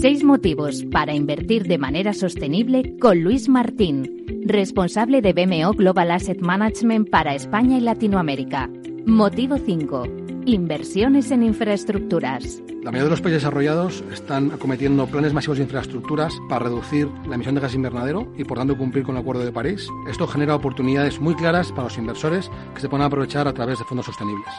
Seis motivos para invertir de manera sostenible con Luis Martín, responsable de BMO Global Asset Management para España y Latinoamérica. Motivo 5. Inversiones en infraestructuras. La mayoría de los países desarrollados están acometiendo planes masivos de infraestructuras para reducir la emisión de gas invernadero y por tanto cumplir con el Acuerdo de París. Esto genera oportunidades muy claras para los inversores que se pueden aprovechar a través de fondos sostenibles.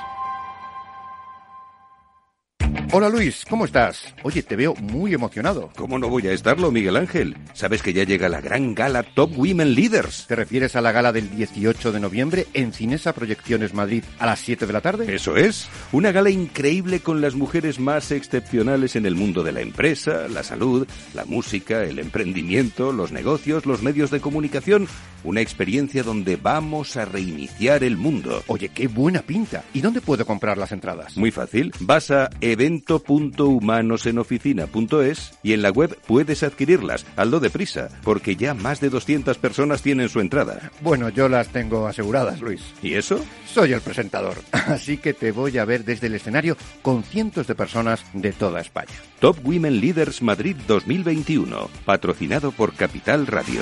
Hola Luis, ¿cómo estás? Oye, te veo muy emocionado. ¿Cómo no voy a estarlo, Miguel Ángel? Sabes que ya llega la gran gala Top Women Leaders. ¿Te refieres a la gala del 18 de noviembre en Cinesa Proyecciones Madrid a las 7 de la tarde? Eso es. Una gala increíble con las mujeres más excepcionales en el mundo de la empresa, la salud, la música, el emprendimiento, los negocios, los medios de comunicación. Una experiencia donde vamos a reiniciar el mundo. Oye, qué buena pinta. ¿Y dónde puedo comprar las entradas? Muy fácil. Vas a evento.humanoseноficina.es y en la web puedes adquirirlas. Hazlo deprisa, porque ya más de 200 personas tienen su entrada. Bueno, yo las tengo aseguradas, Luis. ¿Y eso? Soy el presentador, así que te voy a ver desde el escenario con cientos de personas de toda España. Top Women Leaders Madrid 2021, patrocinado por Capital Radio.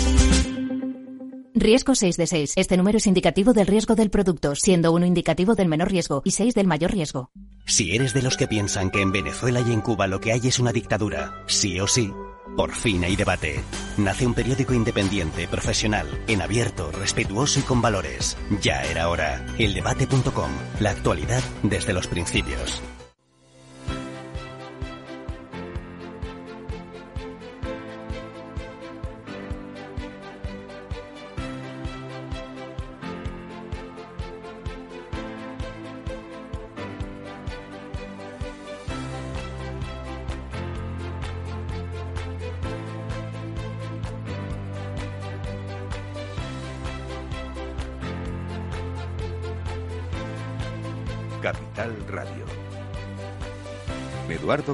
Riesgo 6 de 6. Este número es indicativo del riesgo del producto, siendo uno indicativo del menor riesgo y 6 del mayor riesgo. Si eres de los que piensan que en Venezuela y en Cuba lo que hay es una dictadura, sí o sí, por fin hay debate. Nace un periódico independiente, profesional, en abierto, respetuoso y con valores. Ya era hora. Eldebate.com. La actualidad desde los principios.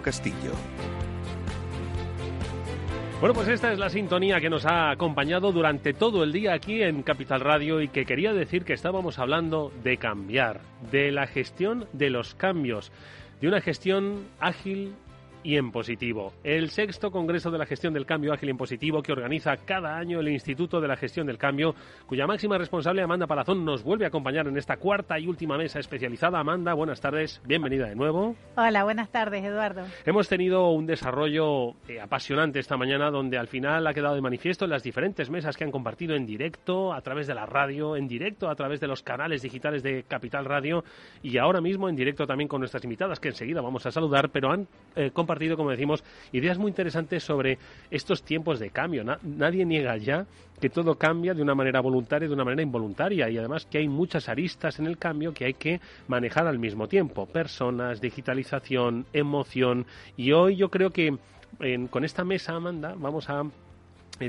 Castillo. Bueno, pues esta es la sintonía que nos ha acompañado durante todo el día aquí en Capital Radio y que quería decir que estábamos hablando de cambiar, de la gestión de los cambios, de una gestión ágil y en positivo. El sexto Congreso de la Gestión del Cambio Ágil y en Positivo que organiza cada año el Instituto de la Gestión del Cambio, cuya máxima responsable Amanda Palazón nos vuelve a acompañar en esta cuarta y última mesa especializada. Amanda, buenas tardes, bienvenida de nuevo. Hola, buenas tardes, Eduardo. Hemos tenido un desarrollo eh, apasionante esta mañana donde al final ha quedado de manifiesto en las diferentes mesas que han compartido en directo, a través de la radio, en directo a través de los canales digitales de Capital Radio y ahora mismo en directo también con nuestras invitadas que enseguida vamos a saludar, pero han eh, compartido como decimos, ideas muy interesantes sobre estos tiempos de cambio. nadie niega ya que todo cambia de una manera voluntaria y de una manera involuntaria y además que hay muchas aristas en el cambio que hay que manejar al mismo tiempo. Personas, digitalización, emoción y hoy yo creo que con esta mesa, Amanda, vamos a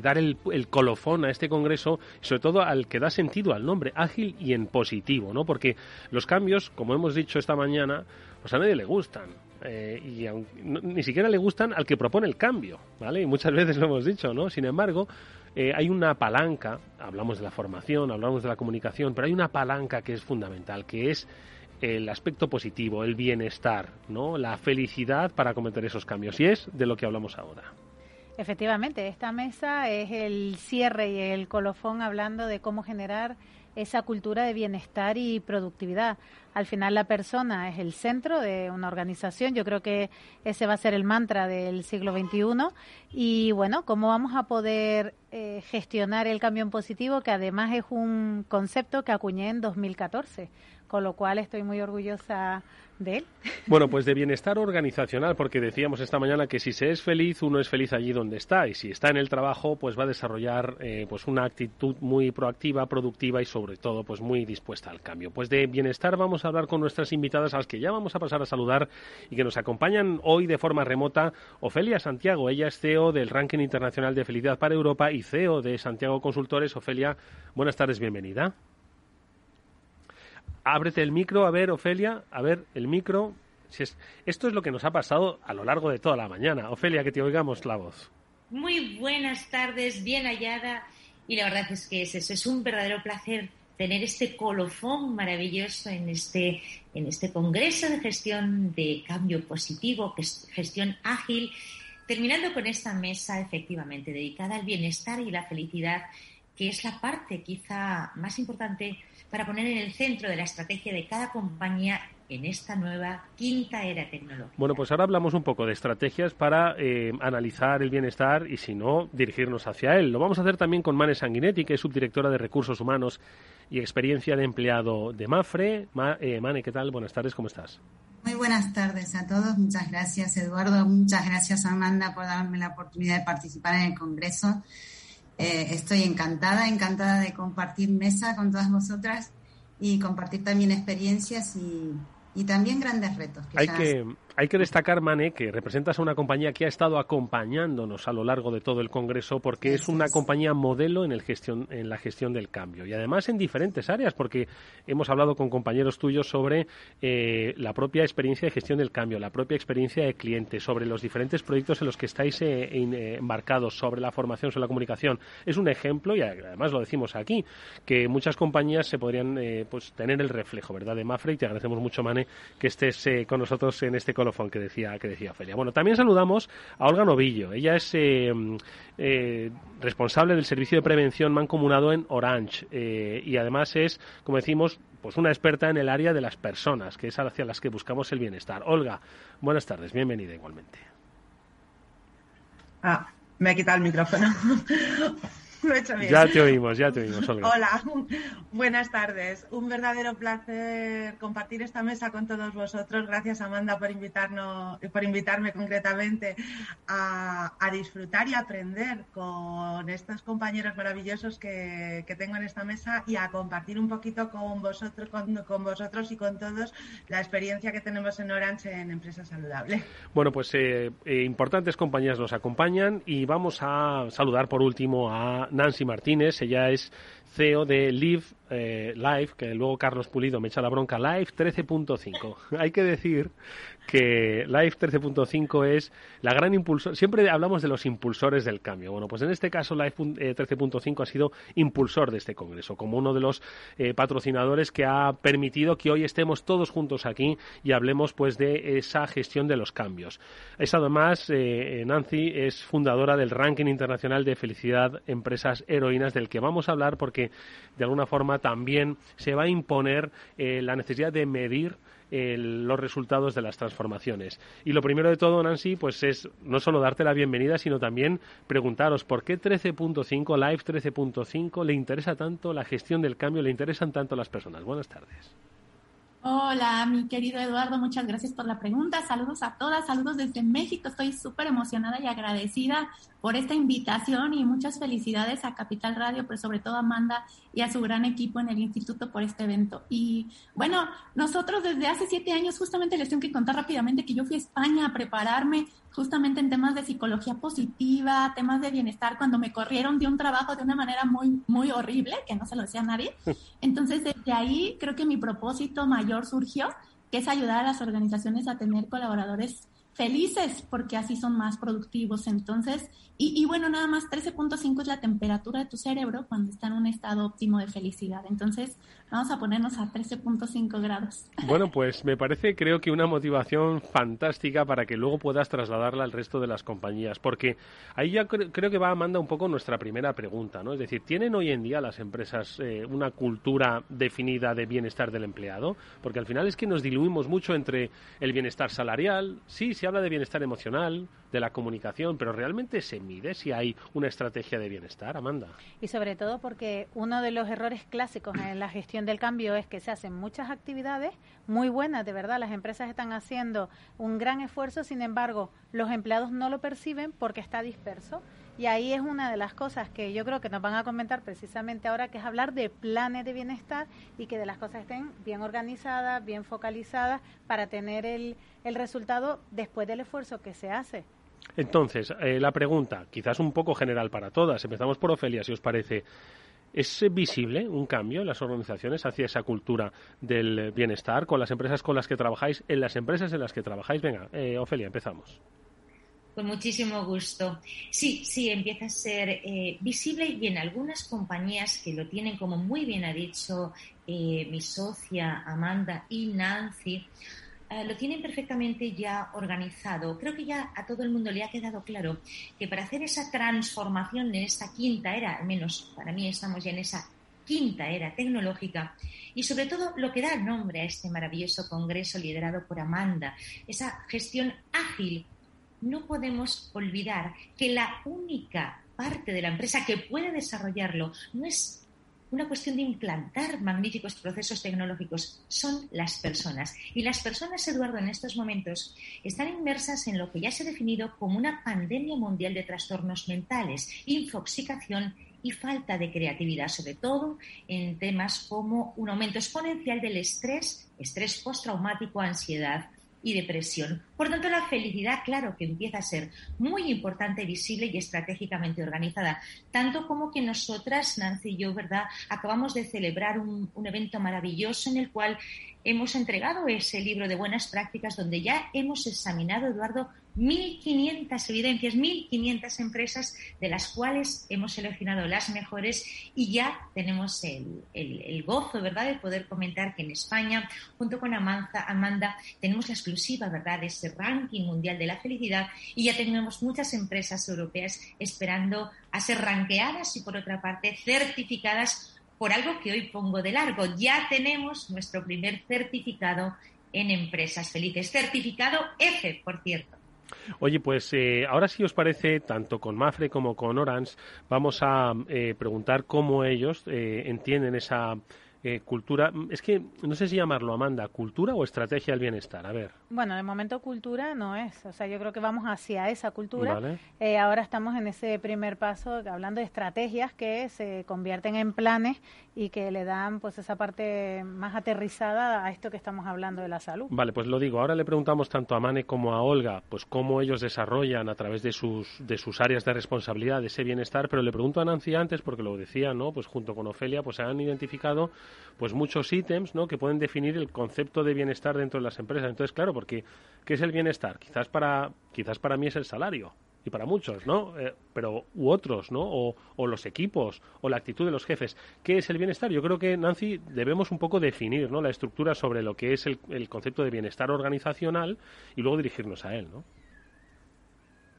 dar el, el, colofón a este congreso, sobre todo al que da sentido al nombre, ágil y en positivo, ¿no? Porque los cambios, como hemos dicho esta mañana, pues a nadie le gustan. Eh, y ni siquiera le gustan al que propone el cambio, ¿vale? Y muchas veces lo hemos dicho, ¿no? Sin embargo, eh, hay una palanca, hablamos de la formación, hablamos de la comunicación, pero hay una palanca que es fundamental, que es el aspecto positivo, el bienestar, ¿no? La felicidad para cometer esos cambios. Y es de lo que hablamos ahora. Efectivamente, esta mesa es el cierre y el colofón hablando de cómo generar esa cultura de bienestar y productividad. Al final la persona es el centro de una organización. Yo creo que ese va a ser el mantra del siglo XXI. Y bueno, ¿cómo vamos a poder eh, gestionar el cambio en positivo? Que además es un concepto que acuñé en 2014. Con lo cual estoy muy orgullosa de él. Bueno, pues de bienestar organizacional, porque decíamos esta mañana que si se es feliz, uno es feliz allí donde está, y si está en el trabajo, pues va a desarrollar eh, pues una actitud muy proactiva, productiva y sobre todo pues muy dispuesta al cambio. Pues de bienestar vamos a hablar con nuestras invitadas, a las que ya vamos a pasar a saludar y que nos acompañan hoy de forma remota. Ofelia Santiago, ella es CEO del Ranking Internacional de Felicidad para Europa y CEO de Santiago Consultores. Ofelia, buenas tardes, bienvenida. Ábrete el micro, a ver, Ofelia, a ver, el micro. esto es lo que nos ha pasado a lo largo de toda la mañana. Ofelia, que te oigamos la voz. Muy buenas tardes, bien hallada. Y la verdad es que es eso, es un verdadero placer tener este colofón maravilloso en este, en este Congreso de Gestión de Cambio Positivo, gestión ágil, terminando con esta mesa efectivamente dedicada al bienestar y la felicidad, que es la parte quizá más importante para poner en el centro de la estrategia de cada compañía en esta nueva quinta era tecnológica. Bueno, pues ahora hablamos un poco de estrategias para eh, analizar el bienestar y, si no, dirigirnos hacia él. Lo vamos a hacer también con Mane Sanguinetti, que es subdirectora de Recursos Humanos y Experiencia de Empleado de Mafre. Eh, Mane, ¿qué tal? Buenas tardes, ¿cómo estás? Muy buenas tardes a todos. Muchas gracias, Eduardo. Muchas gracias, Amanda, por darme la oportunidad de participar en el Congreso. Eh, estoy encantada, encantada de compartir mesa con todas vosotras y compartir también experiencias y, y también grandes retos. hay, que, hay que destacar, Mane, que representas a una compañía que ha estado acompañándonos a lo largo de todo el Congreso porque es una compañía modelo en, el gestión, en la gestión del cambio y además en diferentes áreas porque hemos hablado con compañeros tuyos sobre eh, la propia experiencia de gestión del cambio, la propia experiencia de cliente, sobre los diferentes proyectos en los que estáis eh, eh, embarcados, sobre la formación, sobre la comunicación. Es un ejemplo y además lo decimos aquí, que muchas compañías se podrían pues tener el reflejo, ¿verdad? De Mafre y te agradecemos mucho, Mane, que estés eh, con nosotros en este que decía, que decía Ofelia. Bueno, también saludamos a Olga Novillo. Ella es eh, eh, responsable del servicio de prevención mancomunado en Orange y además es, como decimos, pues una experta en el área de las personas, que es hacia las que buscamos el bienestar. Olga, buenas tardes, bienvenida igualmente. Ah, me ha quitado el micrófono. Ya te oímos, ya te oímos, Olga. Hola, buenas tardes. Un verdadero placer compartir esta mesa con todos vosotros. Gracias, Amanda, por invitarnos, por invitarme concretamente a, disfrutar y aprender con estos compañeros maravillosos que, tengo en esta mesa y a compartir un poquito con vosotros, con, vosotros y con todos la experiencia que tenemos en Orange en Empresa Saludable. Bueno, pues eh, eh, importantes compañías nos acompañan y vamos a saludar por último a Nancy Martínez. Ella es CEO de Live eh, Live, que luego Carlos Pulido me echa la bronca, Live 13.5. Hay que decir que Live 13.5 es la gran impulsor. Siempre hablamos de los impulsores del cambio. Bueno, pues en este caso Live 13.5 eh, ha sido impulsor de este congreso, como uno de los eh, patrocinadores que ha permitido que hoy estemos todos juntos aquí y hablemos pues de esa gestión de los cambios. Es además, Nancy es fundadora del ranking internacional de felicidad empresas heroínas del que vamos a hablar porque de alguna forma también se va a imponer eh, la necesidad de medir los resultados de las transformaciones. Y lo primero de todo, Nancy, pues es no solo darte la bienvenida, sino también preguntaros por qué 13.5, Live 13.5, le interesa tanto la gestión del cambio, le interesan tanto las personas. Buenas tardes. Hola, mi querido Eduardo, muchas gracias por la pregunta. Saludos a todas, saludos desde México. Estoy súper emocionada y agradecida por esta invitación y muchas felicidades a Capital Radio, pero sobre todo a Amanda y a su gran equipo en el instituto por este evento. Y bueno, nosotros desde hace siete años justamente les tengo que contar rápidamente que yo fui a España a prepararme justamente en temas de psicología positiva, temas de bienestar, cuando me corrieron de un trabajo de una manera muy, muy horrible, que no se lo decía a nadie. Entonces, desde ahí creo que mi propósito mayor surgió, que es ayudar a las organizaciones a tener colaboradores felices porque así son más productivos. Entonces, y, bueno, nada más 13.5 es la temperatura de tu cerebro cuando está en un estado óptimo de felicidad. Entonces, vamos a ponernos a 13.5 grados. Bueno, pues me parece, creo que una motivación fantástica para que luego puedas trasladarla al resto de las compañías. Porque ahí ya creo que va, Amanda, un poco nuestra primera pregunta, ¿no? Es decir, ¿tienen hoy en día las empresas eh, una cultura definida de bienestar del empleado? Porque al final es que nos diluimos mucho entre el bienestar salarial, sí, se habla de bienestar emocional, de la comunicación, pero realmente se mide si hay una estrategia de bienestar, Amanda. Y sobre todo porque uno de los errores clásicos en la gestión del cambio es que se hacen muchas actividades muy buenas, de verdad, las empresas están haciendo un gran esfuerzo, sin embargo, los empleados no lo perciben porque está disperso. Y ahí es una de las cosas que yo creo que nos van a comentar precisamente ahora, que es hablar de planes de bienestar y que de las cosas estén bien organizadas, bien focalizadas para tener el, el resultado después del esfuerzo que se hace. Entonces, eh, la pregunta, quizás un poco general para todas, empezamos por Ofelia, si os parece. ¿Es visible un cambio en las organizaciones hacia esa cultura del bienestar con las empresas con las que trabajáis? En las empresas en las que trabajáis. Venga, eh, Ofelia, empezamos. Con muchísimo gusto. Sí, sí, empieza a ser eh, visible y en algunas compañías que lo tienen, como muy bien ha dicho eh, mi socia Amanda y Nancy, eh, lo tienen perfectamente ya organizado. Creo que ya a todo el mundo le ha quedado claro que para hacer esa transformación en esta quinta era, al menos para mí estamos ya en esa quinta era tecnológica, y sobre todo lo que da nombre a este maravilloso congreso liderado por Amanda, esa gestión ágil. No podemos olvidar que la única parte de la empresa que puede desarrollarlo no es una cuestión de implantar magníficos procesos tecnológicos, son las personas. Y las personas, Eduardo, en estos momentos están inmersas en lo que ya se ha definido como una pandemia mundial de trastornos mentales, infoxicación y falta de creatividad, sobre todo en temas como un aumento exponencial del estrés, estrés postraumático, ansiedad, y depresión. Por tanto, la felicidad, claro, que empieza a ser muy importante, visible y estratégicamente organizada. Tanto como que nosotras, Nancy y yo, ¿verdad?, acabamos de celebrar un, evento maravilloso en el cual hemos entregado ese libro de buenas prácticas donde ya hemos examinado, Eduardo, 1.500 evidencias, 1.500 empresas de las cuales hemos seleccionado las mejores y ya tenemos el, gozo, ¿verdad?, de poder comentar que en España, junto con Amanda, Amanda, tenemos la exclusiva, ¿verdad?, de ranking mundial de la felicidad y ya tenemos muchas empresas europeas esperando a ser ranqueadas y, por otra parte, certificadas por algo que hoy pongo de largo. Ya tenemos nuestro primer certificado en empresas felices. Certificado F, por cierto. Oye, pues eh, ahora si os parece, tanto con Mafre como con Orange, vamos a eh, preguntar cómo ellos eh, entienden esa eh, cultura, mm, es que no sé si llamarlo, Amanda, cultura o estrategia del bienestar. A ver. Bueno, de momento cultura no es, o sea, yo creo que vamos hacia esa cultura. Eh, ahora estamos en ese primer paso hablando de estrategias que se convierten en planes y que le dan pues esa parte más aterrizada a esto que estamos hablando de la salud. Vale, pues lo digo, ahora le preguntamos tanto a Mane como a Olga, pues cómo ellos desarrollan a través de sus, de sus áreas de responsabilidad ese bienestar, pero le pregunto a Nancy antes, porque lo decía, ¿no? Pues junto con Ofelia, pues se han identificado pues muchos ítems ¿no? que pueden definir el concepto de bienestar dentro de las empresas. Entonces, claro, porque ¿qué es el bienestar? Quizás para, quizás para mí es el salario y para muchos, ¿no? Eh, pero u otros, ¿no? O, o, los equipos o la actitud de los jefes. ¿Qué es el bienestar? Yo creo que Nancy debemos un poco definir, ¿no? La estructura sobre lo que es el, el concepto de bienestar organizacional y luego dirigirnos a él, ¿no?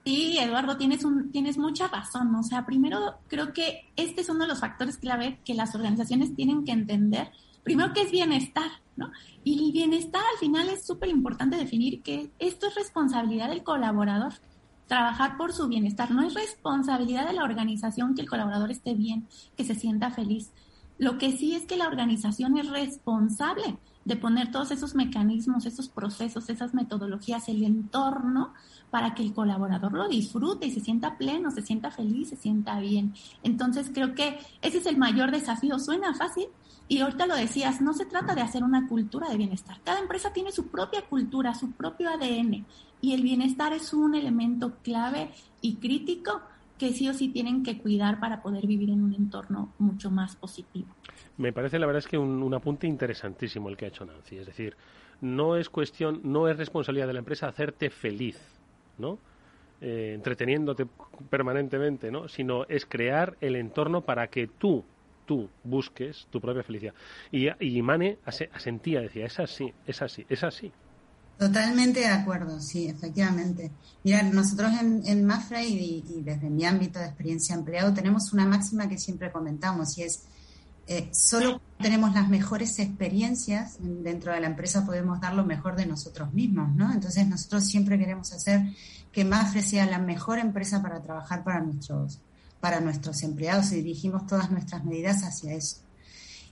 Sí, Eduardo, tienes, un, tienes mucha razón. O sea, primero creo que este es uno de los factores clave que las organizaciones tienen que entender. Primero, que es bienestar, ¿no? Y el bienestar al final es súper importante definir que esto es responsabilidad del colaborador. Trabajar por su bienestar no es responsabilidad de la organización que el colaborador esté bien, que se sienta feliz. Lo que sí es que la organización es responsable de poner todos esos mecanismos, esos procesos, esas metodologías, el entorno para que el colaborador lo disfrute y se sienta pleno, se sienta feliz, se sienta bien. Entonces creo que ese es el mayor desafío. Suena fácil y ahorita lo decías, no se trata de hacer una cultura de bienestar. Cada empresa tiene su propia cultura, su propio ADN y el bienestar es un elemento clave y crítico que sí o sí tienen que cuidar para poder vivir en un entorno mucho más positivo. Me parece la verdad es que un, apunte interesantísimo el que ha hecho Nancy. Es decir, no es cuestión, no es responsabilidad de la empresa hacerte feliz, ¿no? Eh, entreteniéndote permanentemente, ¿no? Sino es crear el entorno para que tú, tú busques tu propia felicidad. Y, y Mane asentía, decía, es así, es así, es así. Totalmente de acuerdo, sí, efectivamente. Mira, nosotros en, en Mafra y, desde mi ámbito de experiencia empleado tenemos una máxima que siempre comentamos y es eh, solo tenemos las mejores experiencias dentro de la empresa podemos dar lo mejor de nosotros mismos, ¿no? Entonces nosotros siempre queremos hacer que Mafre sea la mejor empresa para trabajar para nuestros, para nuestros empleados y dirigimos todas nuestras medidas hacia eso.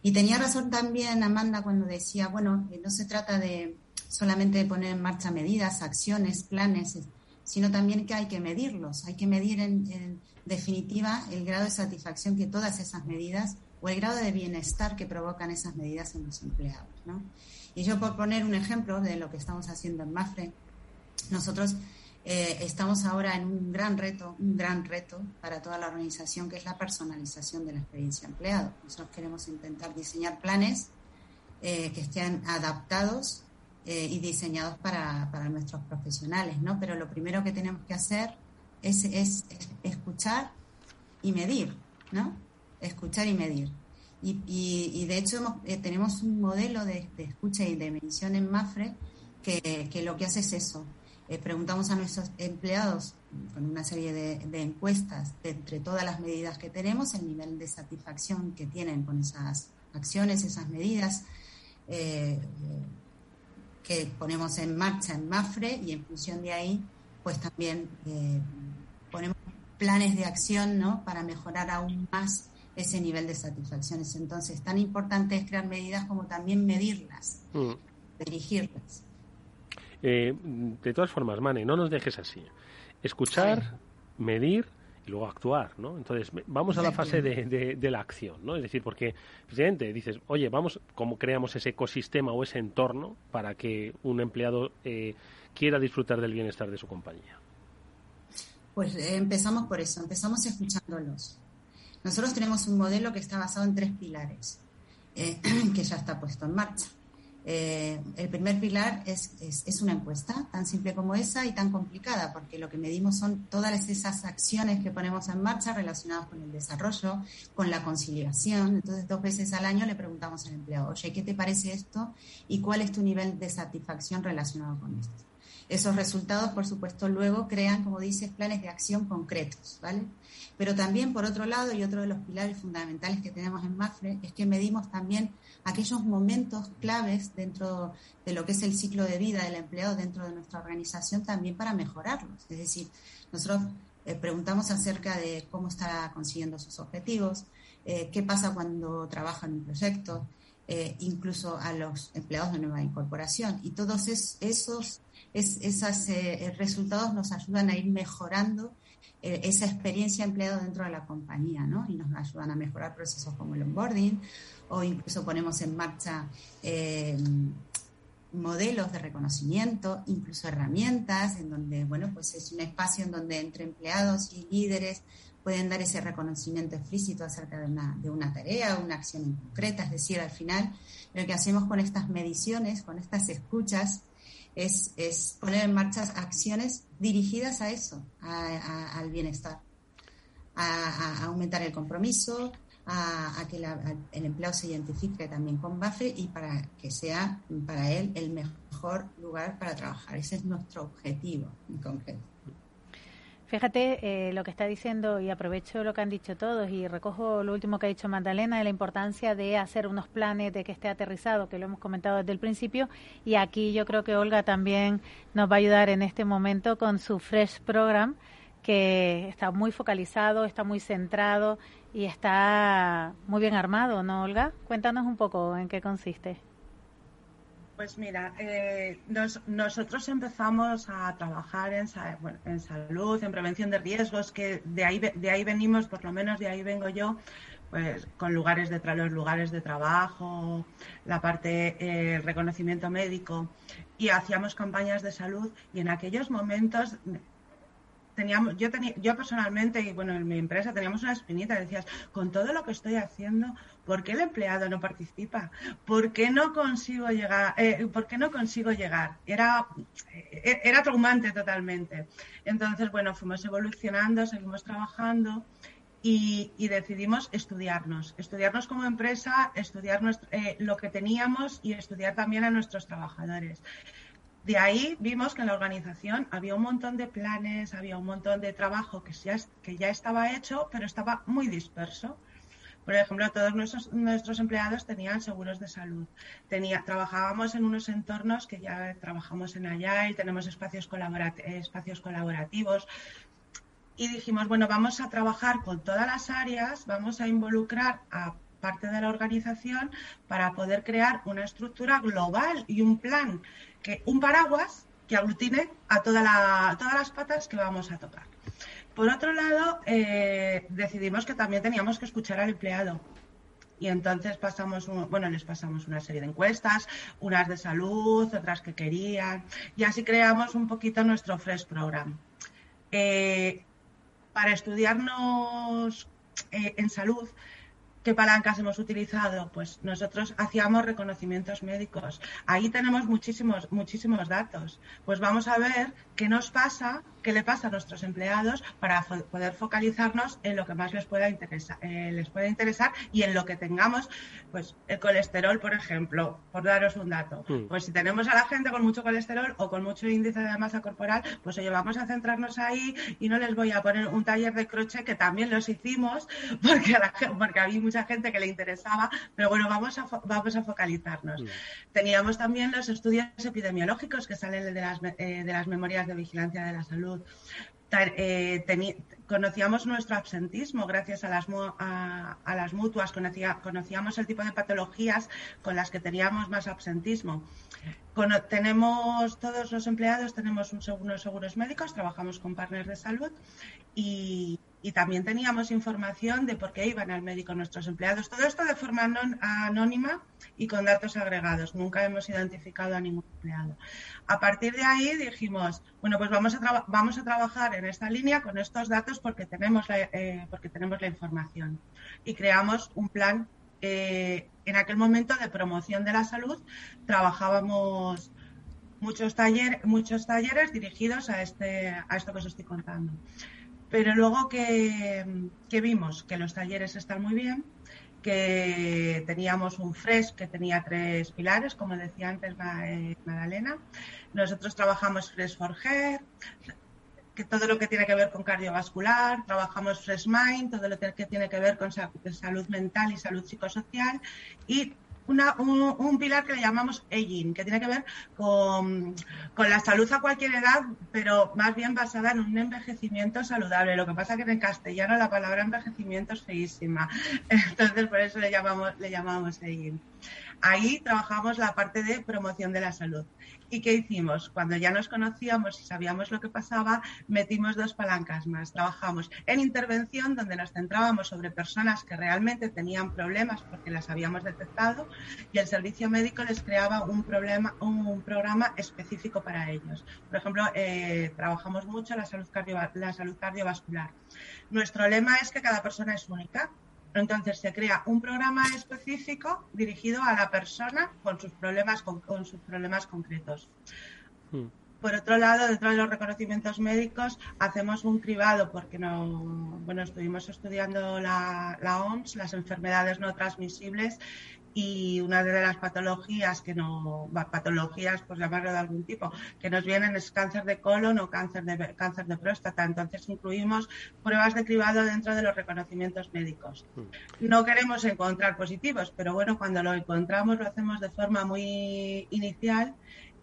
Y tenía razón también Amanda cuando decía, bueno, no se trata de solamente de poner en marcha medidas, acciones, planes, sino también que hay que medirlos, hay que medir en, definitiva el grado de satisfacción que todas esas medidas o el grado de bienestar que provocan esas medidas en los empleados. ¿no? Y yo por poner un ejemplo de lo que estamos haciendo en Mafre, nosotros Eh, estamos ahora en un gran reto, un gran reto para toda la organización, que es la personalización de la experiencia empleado. Nosotros queremos intentar diseñar planes eh, que estén adaptados eh, y diseñados para, nuestros profesionales, ¿no? Pero lo primero que tenemos que hacer es, es, escuchar y medir, ¿no? Escuchar y medir. Y, y, de hecho tenemos un modelo de, de, escucha y de medición en MAFRE que, que lo que hace es eso, eh, preguntamos a nuestros empleados con una serie de, encuestas de entre todas las medidas que tenemos, el nivel de satisfacción que tienen con esas acciones, esas medidas eh, que ponemos en marcha en MAFRE y en función de ahí, pues también eh, ponemos planes de acción ¿no? para mejorar aún más ese nivel de satisfacciones. Entonces, tan importante es crear medidas como también medirlas, mm. dirigirlas. Eh, de todas formas, Mane, no nos dejes así. Escuchar, medir y luego actuar, ¿no? Entonces, vamos a la fase de, de, la acción, ¿no? Es decir, porque, presidente, dices, oye, vamos, ¿cómo creamos ese ecosistema o ese entorno para que un empleado eh, quiera disfrutar del bienestar de su compañía? Pues eh, empezamos por eso, empezamos escuchándolos. Nosotros tenemos un modelo que está basado en tres pilares, que ya está puesto en marcha. Eh, el primer pilar es, una encuesta, tan simple como esa y tan complicada, porque lo que medimos son todas esas acciones que ponemos en marcha relacionadas con el desarrollo, con la conciliación. Entonces, dos veces al año le preguntamos al empleado, oye, ¿qué te parece esto? ¿Y cuál es tu nivel de satisfacción relacionado con esto? Esos resultados, por supuesto, luego crean, como dices, planes de acción concretos, ¿vale? Pero también, por otro lado, y otro de los pilares fundamentales que tenemos en MAFRE, es que medimos también aquellos momentos claves dentro de lo que es el ciclo de vida del empleado dentro de nuestra organización también para mejorarlos. Es decir, nosotros eh, preguntamos acerca de cómo está consiguiendo sus objetivos, eh, qué pasa cuando trabaja en un proyecto, eh, incluso a los empleados de nueva incorporación. Y todos esos, esos resultados nos ayudan a ir mejorando esa experiencia empleado dentro de la compañía, ¿no? Y nos ayudan a mejorar procesos como el onboarding o incluso ponemos en marcha eh, modelos de reconocimiento, incluso herramientas en donde, bueno, pues es un espacio en donde entre empleados y líderes pueden dar ese reconocimiento explícito acerca de una, de una tarea, una acción concreta, es decir, al final lo que hacemos con estas mediciones, con estas escuchas, es, poner en marcha acciones dirigidas a eso, al bienestar, a, aumentar el compromiso, a, que el empleado se identifique también con BAFE y para que sea para él el mejor lugar para trabajar. Ese es nuestro objetivo en concreto. Fíjate eh, lo que está diciendo y aprovecho lo que han dicho todos y recojo lo último que ha dicho Magdalena de la importancia de hacer unos planes de que esté aterrizado, que lo hemos comentado desde el principio y aquí yo creo que Olga también nos va a ayudar en este momento con su Fresh Program que está muy focalizado, está muy centrado y está muy bien armado, ¿no, Olga? Cuéntanos un poco en qué consiste. Pues mira, eh, nosotros empezamos a trabajar en, en, salud, en prevención de riesgos, que de ahí, de ahí venimos, por lo menos de ahí vengo yo, pues con lugares de los lugares de trabajo, la parte eh, reconocimiento médico y hacíamos campañas de salud y en aquellos momentos teníamos, yo tenía, yo personalmente y bueno, en mi empresa teníamos una espinita, decías, con todo lo que estoy haciendo, ¿por qué el empleado no participa? ¿Por qué no consigo llegar? Eh, ¿Por qué no consigo llegar? Era, eh, era traumante totalmente. Entonces, bueno, fuimos evolucionando, seguimos trabajando. Y, decidimos estudiarnos, estudiarnos como empresa, estudiar eh, lo que teníamos y estudiar también a nuestros trabajadores. De ahí vimos que en la organización había un montón de planes, había un montón de trabajo que ya, que ya estaba hecho, pero estaba muy disperso. Por ejemplo, todos nuestros, empleados tenían seguros de salud. Tenía, trabajábamos en unos entornos que ya trabajamos en Agile, tenemos espacios, espacios colaborativos. Y dijimos, bueno, vamos a trabajar con todas las áreas, vamos a involucrar a parte de la organización para poder crear una estructura global y un plan un paraguas que aglutine a toda la, todas las patas que vamos a tocar. Por otro lado, eh, decidimos que también teníamos que escuchar al empleado. y entonces pasamos, bueno, les pasamos una serie de encuestas, unas de salud, otras que querían, y así creamos un poquito nuestro Fresh Program. Eh, para estudiarnos eh, en salud, ¿Qué palancas hemos utilizado? Pues nosotros hacíamos reconocimientos médicos. Ahí tenemos muchísimos, muchísimos datos. Pues vamos a ver qué nos pasa, qué le pasa a nuestros empleados para poder focalizarnos en lo que más les pueda interesar, eh, les pueda interesar y en lo que tengamos, pues el colesterol, por ejemplo, por daros un dato. Hmm. Pues si tenemos a la gente con mucho colesterol o con mucho índice de masa corporal, pues oye, vamos a centrarnos ahí y no les voy a poner un taller de crochet que también los hicimos porque, a la, porque había mucha gente que le interesaba, pero bueno, vamos a, vamos a focalizarnos. Hmm. Teníamos también los estudios epidemiológicos que salen de las, eh, de las memorias de vigilancia de la salud. Eh, conocíamos nuestro absentismo gracias a las, a, las mutuas, conocíamos el tipo de patologías con las que teníamos más absentismo. tenemos todos los empleados, tenemos unos seguros médicos, trabajamos con partners de salud y, y también teníamos información de por qué iban al médico nuestros empleados. Todo esto de forma anónima y con datos agregados. Nunca hemos identificado a ningún empleado. A partir de ahí dijimos, bueno, pues vamos a, vamos a trabajar en esta línea con estos datos porque tenemos la, eh, porque tenemos la información. Y creamos un plan. Eh, en aquel momento de promoción de la salud trabajábamos muchos, taller, muchos talleres dirigidos a, este, a esto que os estoy contando. Pero luego que, vimos que los talleres están muy bien, que teníamos un FRES que tenía tres pilares, como decía antes eh, Magdalena. Nosotros trabajamos FRES for Hair, que todo lo que tiene que ver con cardiovascular, trabajamos Fresh Mind, todo lo que tiene que ver con salud mental y salud psicosocial y un, pilar que le llamamos aging, que tiene que ver con, la salud a cualquier edad, pero más bien basada en un envejecimiento saludable. Lo que pasa que en castellano la palabra envejecimiento es feísima. Entonces, por eso le llamamos, le llamamos aging. Ahí trabajamos la parte de promoción de la salud. ¿Y qué hicimos? Cuando ya nos conocíamos y sabíamos lo que pasaba, metimos dos palancas más. Trabajamos en intervención, donde nos centrábamos sobre personas que realmente tenían problemas porque las habíamos detectado, y el servicio médico les creaba un, problema, un programa específico para ellos. Por ejemplo, eh, trabajamos mucho la salud, la salud cardiovascular. Nuestro lema es que cada persona es única entonces se crea un programa específico dirigido a la persona con sus problemas, con, sus problemas concretos. Hmm. Por otro lado, dentro de los reconocimientos médicos, hacemos un cribado porque no, bueno, estuvimos estudiando la, la OMS, las enfermedades no transmisibles, y una de las patologías que no, patologías, pues llamarlo de algún tipo, que nos vienen es cáncer de colon o cáncer de, cáncer de próstata. Entonces incluimos pruebas de cribado dentro de los reconocimientos médicos. Mm. No queremos encontrar positivos, pero bueno, cuando lo encontramos lo hacemos de forma muy inicial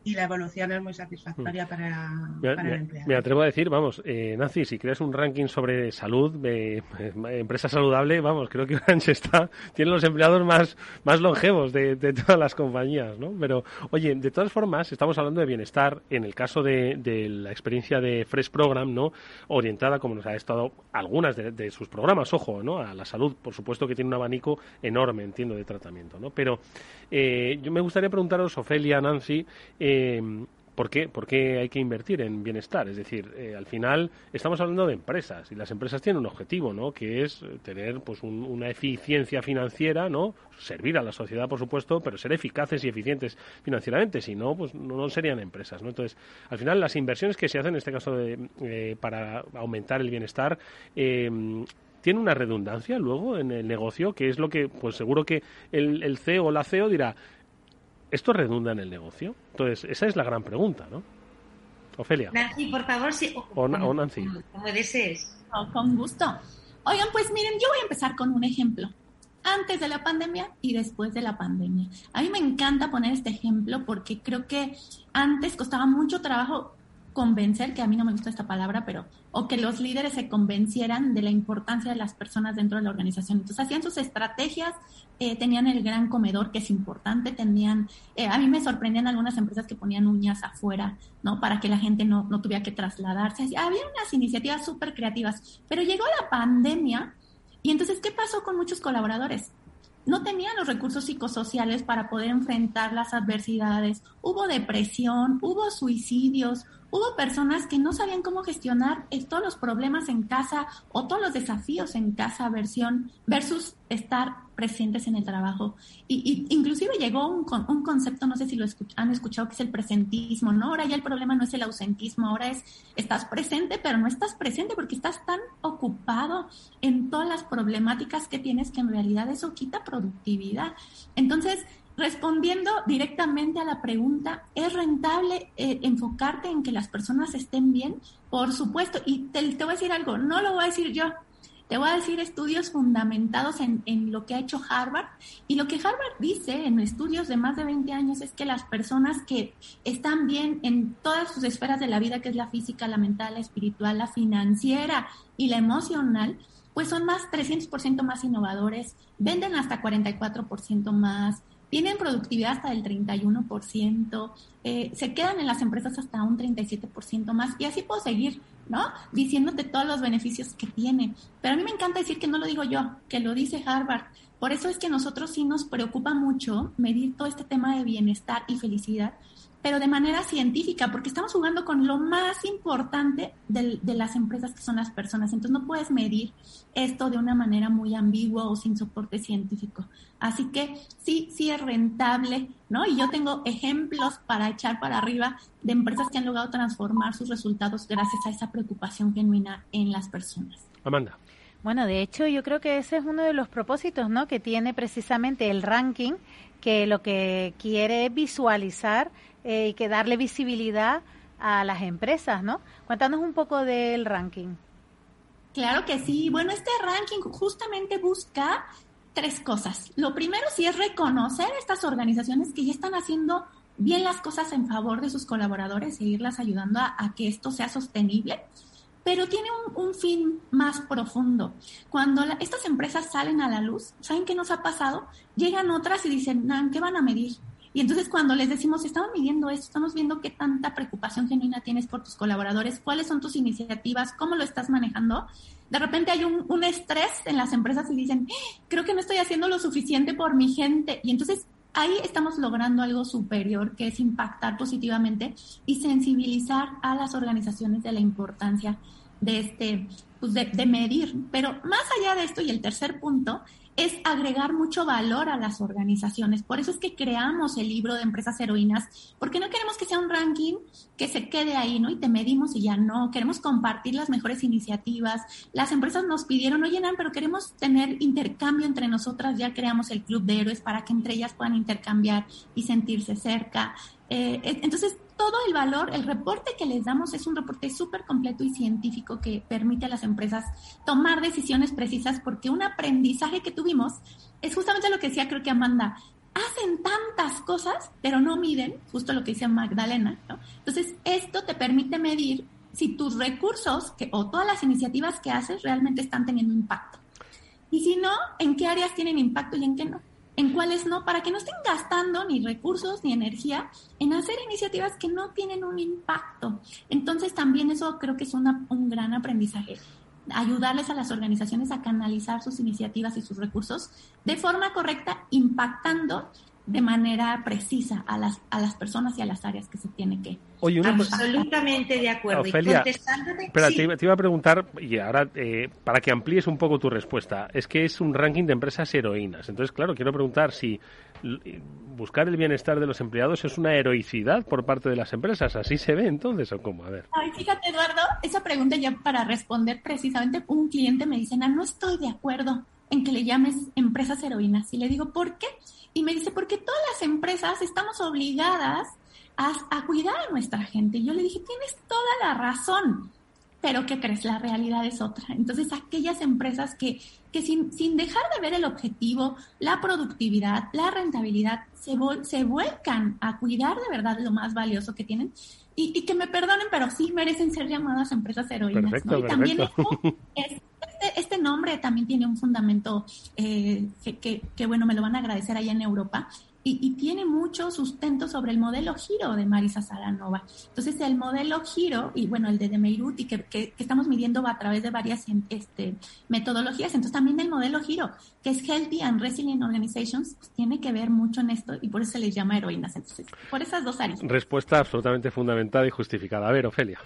y la evolución es muy satisfactoria hmm. para, el empleado. Me atrevo a decir, vamos, eh, Nancy, si creas un ranking sobre salud, de, empresa saludable, vamos, creo que Orange está, tiene los empleados más, más longevos de, todas las compañías, ¿no? Pero, oye, de todas formas, estamos hablando de bienestar, en el caso de, la experiencia de Fresh Program, ¿no? Orientada, como nos ha estado algunas de, sus programas, ojo, ¿no? A la salud, por supuesto que tiene un abanico enorme, entiendo, de tratamiento, ¿no? Pero eh, yo me gustaría preguntaros, Ofelia, Nancy, eh, ¿Por qué? ¿Por qué hay que invertir en bienestar? Es decir, eh, al final estamos hablando de empresas y las empresas tienen un objetivo, ¿no? Que es tener pues una eficiencia financiera, ¿no? Servir a la sociedad, por supuesto, pero ser eficaces y eficientes financieramente. Si no, pues no, serían empresas. Entonces, al final las inversiones que se hacen en este caso de, eh, para aumentar el bienestar eh, tiene una redundancia luego en el negocio, que es lo que, pues seguro que el, el CEO o la CEO dirá, ¿Esto redunda en el negocio? Entonces, esa es la gran pregunta, ¿no? Ofelia. Nancy, por favor, sí. O, Nancy. Como desees. con gusto. Oigan, pues miren, yo voy a empezar con un ejemplo. Antes de la pandemia y después de la pandemia. A mí me encanta poner este ejemplo porque creo que antes costaba mucho trabajo convencer, que a mí no me gusta esta palabra, pero, o que los líderes se convencieran de la importancia de las personas dentro de la organización. Entonces hacían sus estrategias, eh, tenían el gran comedor, que es importante, tenían, eh, a mí me sorprendían algunas empresas que ponían uñas afuera, ¿no? Para que la gente no, no tuviera que trasladarse. Había unas iniciativas súper creativas, pero llegó la pandemia y entonces, ¿qué pasó con muchos colaboradores? no tenían los recursos psicosociales para poder enfrentar las adversidades. Hubo depresión, hubo suicidios, hubo personas que no sabían cómo gestionar todos los problemas en casa o todos los desafíos en casa versión versus estar presentes en el trabajo. Y, inclusive llegó un, un, concepto, no sé si lo han escuchado, que es el presentismo, ¿no? Ahora ya el problema no es el ausentismo, ahora es estás presente, pero no estás presente porque estás tan ocupado en todas las problemáticas que tienes que en realidad eso quita productividad. Entonces, respondiendo directamente a la pregunta, ¿es rentable eh, enfocarte en que las personas estén bien? Por supuesto, y te, te voy a decir algo, no lo voy a decir yo, te voy a decir estudios fundamentados en, en, lo que ha hecho Harvard. Y lo que Harvard dice en estudios de más de 20 años es que las personas que están bien en todas sus esferas de la vida, que es la física, la mental, la espiritual, la financiera y la emocional, pues son más 300% más innovadores, venden hasta 44% más, tienen productividad hasta del 31%, eh, se quedan en las empresas hasta un 37% más y así puedo seguir ¿no? Diciéndote todos los beneficios que tiene. Pero a mí me encanta decir que no lo digo yo, que lo dice Harvard. Por eso es que a nosotros sí nos preocupa mucho medir todo este tema de bienestar y felicidad, pero de manera científica, porque estamos jugando con lo más importante de, de, las empresas que son las personas. Entonces no puedes medir esto de una manera muy ambigua o sin soporte científico. Así que sí, sí es rentable, ¿no? Y yo tengo ejemplos para echar para arriba de empresas que han logrado transformar sus resultados gracias a esa preocupación genuina en las personas. Amanda. Bueno, de hecho, yo creo que ese es uno de los propósitos, ¿no? Que tiene precisamente el ranking, que lo que quiere es visualizar eh, y que darle visibilidad a las empresas, ¿no? Cuéntanos un poco del ranking. Claro que sí. Bueno, este ranking justamente busca tres cosas. Lo primero sí es reconocer estas organizaciones que ya están haciendo bien las cosas en favor de sus colaboradores e irlas ayudando a, que esto sea sostenible. Pero tiene un, fin más profundo. Cuando estas empresas salen a la luz, ¿saben qué nos ha pasado? Llegan otras y dicen, ¿qué van a medir? Y entonces cuando les decimos, estamos midiendo esto, estamos viendo qué tanta preocupación genuina tienes por tus colaboradores, cuáles son tus iniciativas, cómo lo estás manejando, de repente hay un, un estrés en las empresas y dicen, creo que no estoy haciendo lo suficiente por mi gente. Y entonces ahí estamos logrando algo superior, que es impactar positivamente y sensibilizar a las organizaciones de la importancia de este, pues de, de medir. Pero más allá de esto, y el tercer punto, es agregar mucho valor a las organizaciones. Por eso es que creamos el libro de empresas heroínas, porque no queremos que sea un ranking que se quede ahí, ¿no? Y te medimos y ya no. Queremos compartir las mejores iniciativas. Las empresas nos pidieron, oye, Nan, pero queremos tener intercambio entre nosotras. Ya creamos el club de héroes para que entre ellas puedan intercambiar y sentirse cerca. Eh, entonces, todo el valor, el reporte que les damos es un reporte súper completo y científico que permite a las empresas tomar decisiones precisas porque un aprendizaje que tuvimos es justamente lo que decía creo que Amanda, hacen tantas cosas pero no miden, justo lo que dice Magdalena, ¿no? Entonces esto te permite medir si tus recursos que, o todas las iniciativas que haces realmente están teniendo impacto. Y si no, en qué áreas tienen impacto y en qué no en cuáles no, para que no estén gastando ni recursos ni energía en hacer iniciativas que no tienen un impacto. Entonces también eso creo que es un gran aprendizaje ayudarles a las organizaciones a canalizar sus iniciativas y sus recursos de forma correcta, impactando de manera precisa a las, a las personas y a las áreas que se tiene que. Oye, Absolutamente de acuerdo. Ofelia, espera, te, iba, a preguntar, y ahora eh, para que amplíes un poco tu respuesta, es que es un ranking de empresas heroínas. Entonces, claro, quiero preguntar si buscar el bienestar de los empleados es una heroicidad por parte de las empresas. ¿Así se ve entonces o cómo? A ver. Ay, fíjate, Eduardo, esa pregunta ya para responder precisamente, un cliente me dice, no estoy de acuerdo en que le llames empresas heroínas. Y le digo, ¿por qué? Y me dice, porque todas las empresas estamos obligadas a, cuidar a nuestra gente. Y yo le dije, tienes toda la razón, pero ¿qué crees? La realidad es otra. Entonces, aquellas empresas que, que sin, sin dejar de ver el objetivo, la productividad, la rentabilidad, se, se vuelcan a cuidar de verdad lo más valioso que tienen, y, que me perdonen, pero sí merecen ser llamadas empresas heroínas. Perfecto, Y también este, este, nombre también tiene un fundamento eh, que, que, bueno, me lo van a agradecer allá en Europa, y, tiene mucho sustento sobre el modelo giro de Marisa Saranova. Entonces, el modelo giro, y bueno, el de Demeirut, y que, que, estamos midiendo a través de varias este, metodologías, entonces también el modelo giro, que es Healthy and Resilient Organizations, pues, tiene que ver mucho en esto y por eso se les llama heroínas. Entonces, por esas dos áreas. Respuesta absolutamente fundamentada y justificada. A ver, Ofelia.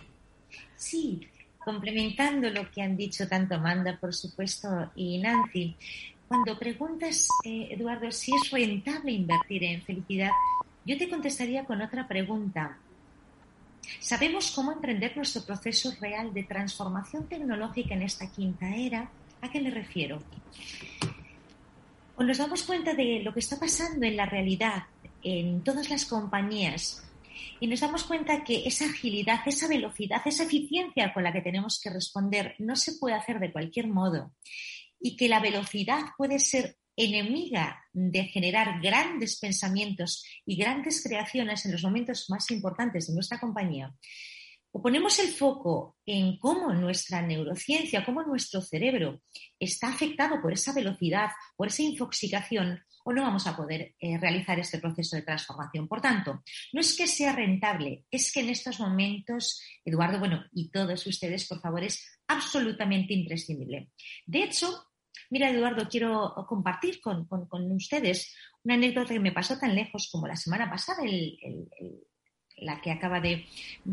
Sí, complementando lo que han dicho tanto Amanda, por supuesto, y Nancy, cuando preguntas, eh, Eduardo, si es rentable invertir en felicidad, yo te contestaría con otra pregunta. ¿Sabemos cómo emprender nuestro proceso real de transformación tecnológica en esta quinta era? ¿A qué me refiero? Cuando nos damos cuenta de lo que está pasando en la realidad, en todas las compañías, y nos damos cuenta que esa agilidad, esa velocidad, esa eficiencia con la que tenemos que responder no se puede hacer de cualquier modo. Y que la velocidad puede ser enemiga de generar grandes pensamientos y grandes creaciones en los momentos más importantes de nuestra compañía, o ponemos el foco en cómo nuestra neurociencia, cómo nuestro cerebro está afectado por esa velocidad, por esa infoxicación, o no vamos a poder eh, realizar este proceso de transformación. Por tanto, no es que sea rentable, es que en estos momentos, Eduardo, bueno, y todos ustedes, por favor, es absolutamente imprescindible. De hecho, Mira, Eduardo, quiero compartir con, ustedes una anécdota que me pasó tan lejos como la semana pasada, la que acaba de,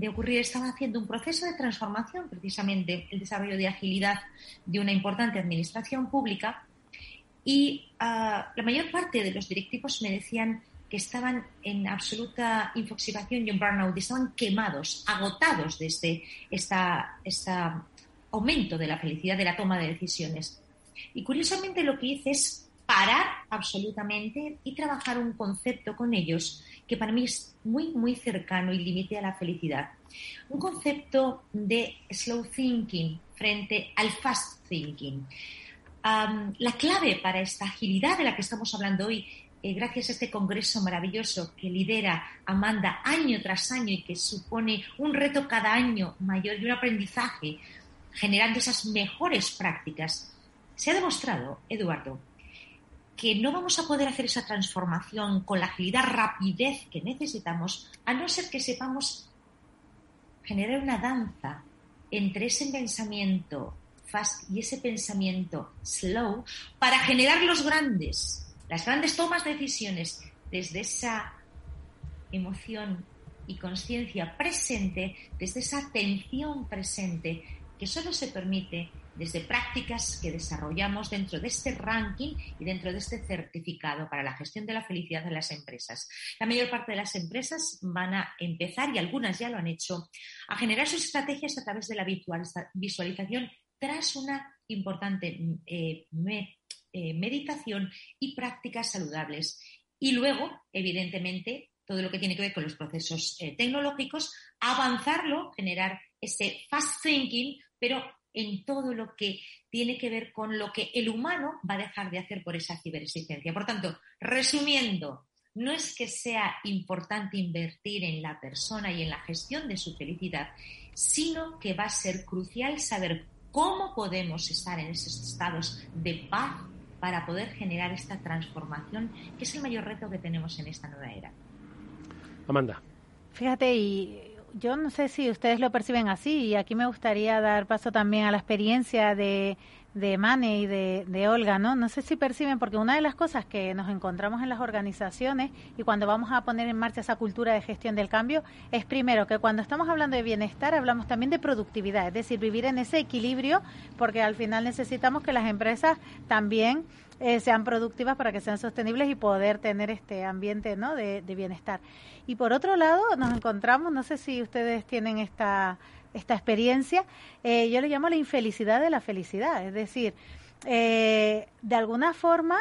ocurrir. Estaba haciendo un proceso de transformación, precisamente el desarrollo de agilidad de una importante administración pública, y ah, la mayor parte de los directivos me decían que estaban en absoluta infoxicación y en burnout, estaban quemados, agotados desde este aumento de la felicidad de la toma de decisiones. Y curiosamente lo que hice es parar absolutamente y trabajar un concepto con ellos que para mí es muy, muy cercano y límite a la felicidad. Un concepto de slow thinking frente al fast thinking. La clave para esta agilidad de la que estamos hablando hoy, eh, gracias a este congreso maravilloso que lidera Amanda año tras año y que supone un reto cada año mayor y un aprendizaje, generando esas mejores prácticas, se ha demostrado, Eduardo, que no vamos a poder hacer esa transformación con la agilidad, rapidez que necesitamos, a no ser que sepamos generar una danza entre ese pensamiento fast y ese pensamiento slow para generar los grandes, las grandes tomas de decisiones desde esa emoción y conciencia presente, desde esa atención presente que solo se permite desde prácticas que desarrollamos dentro de este ranking y dentro de este certificado para la gestión de la felicidad de las empresas. La mayor parte de las empresas van a empezar, y algunas ya lo han hecho, a generar sus estrategias a través de la visualización tras una importante eh, eh, meditación y prácticas saludables. Y luego, evidentemente, todo lo que tiene que ver con los procesos eh, tecnológicos, avanzarlo, generar ese fast thinking, pero en todo lo que tiene que ver con lo que el humano va a dejar de hacer por esa ciberexistencia. Por tanto, resumiendo, no es que sea importante invertir en la persona y en la gestión de su felicidad, sino que va a ser crucial saber cómo podemos estar en esos estados de paz para poder generar esta transformación, que es el mayor reto que tenemos en esta nueva era. Amanda. Fíjate, y yo no sé si ustedes lo perciben así y aquí me gustaría dar paso también a la experiencia de, de Mane y de, de, Olga, ¿no? No sé si perciben, porque una de las cosas que nos encontramos en las organizaciones y cuando vamos a poner en marcha esa cultura de gestión del cambio es primero que cuando estamos hablando de bienestar hablamos también de productividad, es decir, vivir en ese equilibrio porque al final necesitamos que las empresas también eh, sean productivas para que sean sostenibles y poder tener este ambiente ¿no? de, bienestar. Y por otro lado, nos encontramos, no sé si ustedes tienen esta, esta experiencia, eh, yo le llamo la infelicidad de la felicidad, es decir, eh, de alguna forma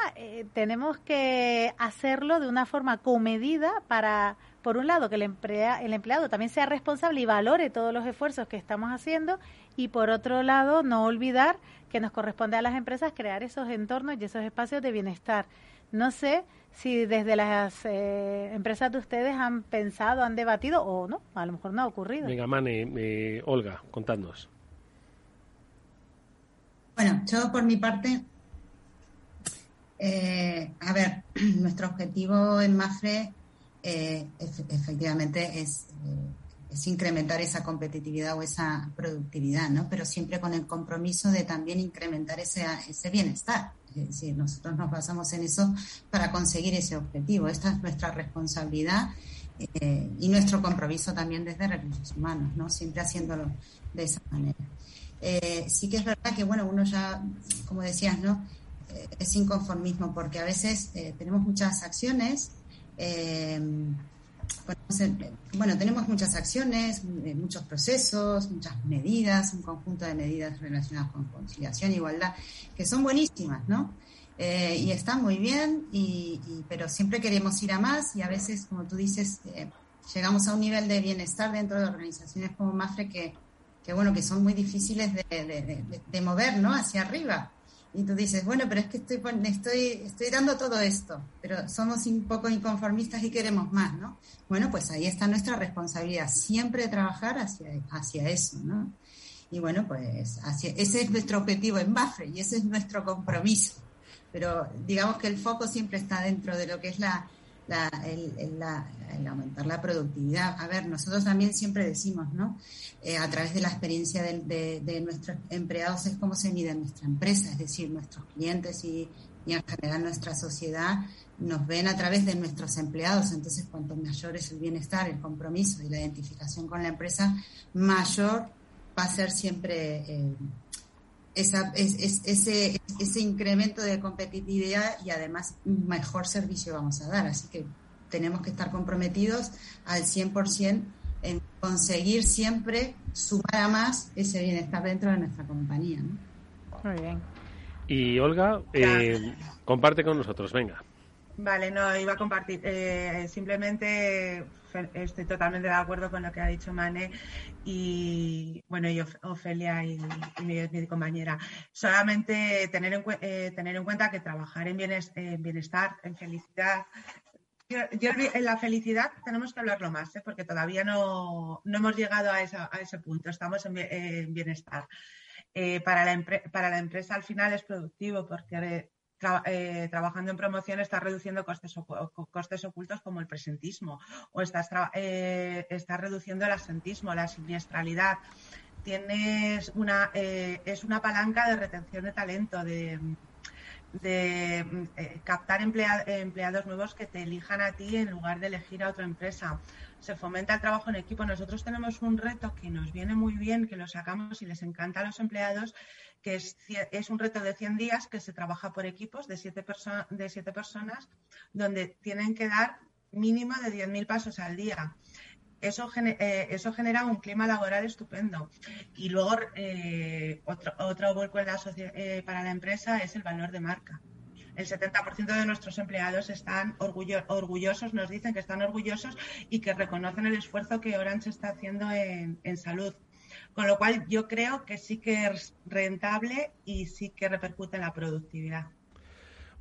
tenemos que hacerlo de una forma comedida para, por un lado, que el, emplea, el empleado también sea responsable y valore todos los esfuerzos que estamos haciendo y por otro lado, no olvidar que nos corresponde a las empresas crear esos entornos y esos espacios de bienestar. No sé si desde las eh, empresas de ustedes han pensado, han debatido o no, a lo mejor no ha ocurrido. Venga, Mane, eh, Olga, contadnos. Bueno, yo por mi parte Eh, a ver, nuestro objetivo en MAFRE eh, efectivamente es, eh, es, incrementar esa competitividad o esa productividad, ¿no? Pero siempre con el compromiso de también incrementar ese, ese bienestar. Es nosotros nos basamos en eso para conseguir ese objetivo. Esta es nuestra responsabilidad y nuestro compromiso también desde recursos humanos, ¿no? Siempre haciéndolo de esa manera. sí que es verdad que, bueno, uno ya, como decías, ¿no? es inconformismo, porque a veces eh, tenemos muchas acciones, eh, bueno, tenemos muchas acciones, eh, muchos procesos, muchas medidas, un conjunto de medidas relacionadas con conciliación e igualdad, que son buenísimas, ¿no? y están muy bien, y, pero siempre queremos ir a más y a veces, como tú dices, llegamos a un nivel de bienestar dentro de organizaciones como MAFRE que, que bueno, que son muy difíciles de, de mover, ¿no? Hacia arriba. Y tú dices, bueno, pero es que estoy, estoy, estoy dando todo esto, pero somos un poco inconformistas y queremos más, ¿no? Bueno, pues ahí está nuestra responsabilidad, siempre trabajar hacia, hacia eso, ¿no? Y bueno, pues hacia, ese es nuestro objetivo en BAFRE y ese es nuestro compromiso. Pero digamos que el foco siempre está dentro de lo que es la, la, el, la, aumentar la productividad. A ver, nosotros también siempre decimos, ¿no? Eh, a través de la experiencia de, de, nuestros empleados es como se mide nuestra empresa, es decir, nuestros clientes y, y en general nuestra sociedad nos ven a través de nuestros empleados. Entonces, cuanto mayor es el bienestar, el compromiso y la identificación con la empresa, mayor va a ser siempre eh, esa, es, ese, ese incremento de competitividad y además un mejor servicio vamos a dar. Así que tenemos que estar comprometidos al 100% en conseguir siempre sumar a más ese bienestar dentro de nuestra compañía. Muy bien. Y Olga, eh, comparte con nosotros, venga. Vale, no, iba a compartir. Eh, simplemente estoy totalmente de acuerdo con lo que ha dicho Mane y, bueno, y Ofelia y, mi, compañera. Solamente tener en, eh, tener en cuenta que trabajar en, bienestar, en felicidad. Yo, en la felicidad tenemos que hablarlo más, ¿eh? porque todavía no, hemos llegado a, a, ese punto. Estamos en, bienestar. para, la para la empresa al final es productivo porque eh, trabajando en promoción estás reduciendo costes, costes ocultos como el presentismo o estás, eh, reduciendo el asentismo, la siniestralidad. Tienes una, eh, es una palanca de retención de talento, de, de captar empleados nuevos que te elijan a ti en lugar de elegir a otra empresa. Se fomenta el trabajo en equipo. Nosotros tenemos un reto que nos viene muy bien, que lo sacamos y les encanta a los empleados, que es, un reto de 100 días que se trabaja por equipos de 7 de siete personas, donde tienen que dar mínimo de 10.000 pasos al día. Eso, eh, eso, genera un clima laboral estupendo. Y luego, eh, otro, otro vuelco en la eh, para la empresa es el valor de marca. El 70% de nuestros empleados están orgullosos, nos dicen que están orgullosos y que reconocen el esfuerzo que Orange está haciendo en, en salud. Con lo cual yo creo que sí que es rentable y sí que repercute en la productividad.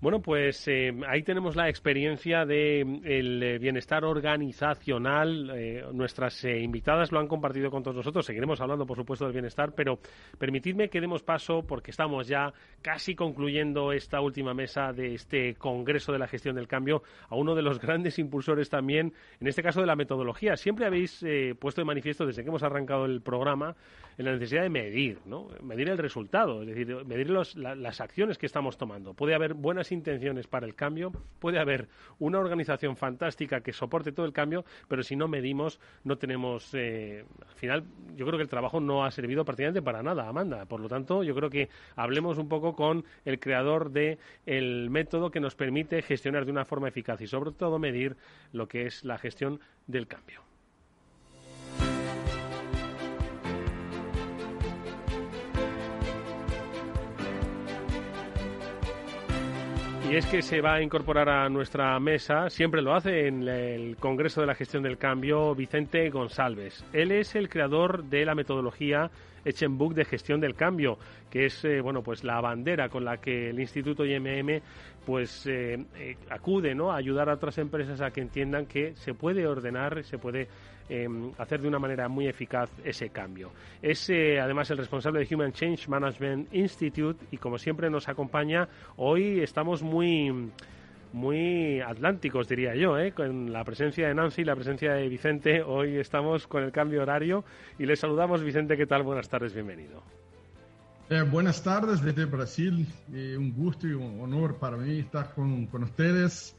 Bueno, pues eh, ahí tenemos la experiencia del de, eh, bienestar organizacional. Eh, nuestras invitadas lo han compartido con todos nosotros. Seguiremos hablando, por supuesto, del bienestar, pero permitidme que demos paso, porque estamos ya casi concluyendo esta última mesa de este Congreso de la Gestión del Cambio, a uno de los grandes impulsores también, en este caso de la metodología. Siempre habéis puesto de manifiesto, desde que hemos arrancado el programa, en la necesidad de medir, ¿no? Medir el resultado, es decir, medir las acciones que estamos tomando. Puede haber buenas intenciones para el cambio, puede haber una organización fantástica que soporte todo el cambio, pero si no medimos, no tenemos. Eh, al final, yo creo que el trabajo no ha servido prácticamente para nada, Amanda. Por lo tanto, yo creo que hablemos un poco con el creador del el método que nos permite gestionar de una forma eficaz y, sobre todo, medir lo que es la gestión del cambio. Y es que se va a incorporar a nuestra mesa, siempre lo hace en el Congreso de la Gestión del Cambio, Vicente González. Él es el creador de la metodología Echenbook de gestión del cambio, que es eh, bueno pues la bandera con la que el Instituto IMM pues eh, eh, acude ¿no? a ayudar a otras empresas a que entiendan que se puede ordenar, se puede em, hacer de una manera muy eficaz ese cambio. Es además el responsable de Human Change Management Institute y como siempre nos acompaña, hoy estamos muy muy atlánticos, diría yo, ¿eh? con la presencia de Nancy y la presencia de Vicente. Hoy estamos con el cambio horario y les saludamos. Vicente, ¿qué tal? Buenas tardes, bienvenido. Eh, buenas tardes desde Brasil. Eh, un gusto y un honor para mí estar con, con ustedes.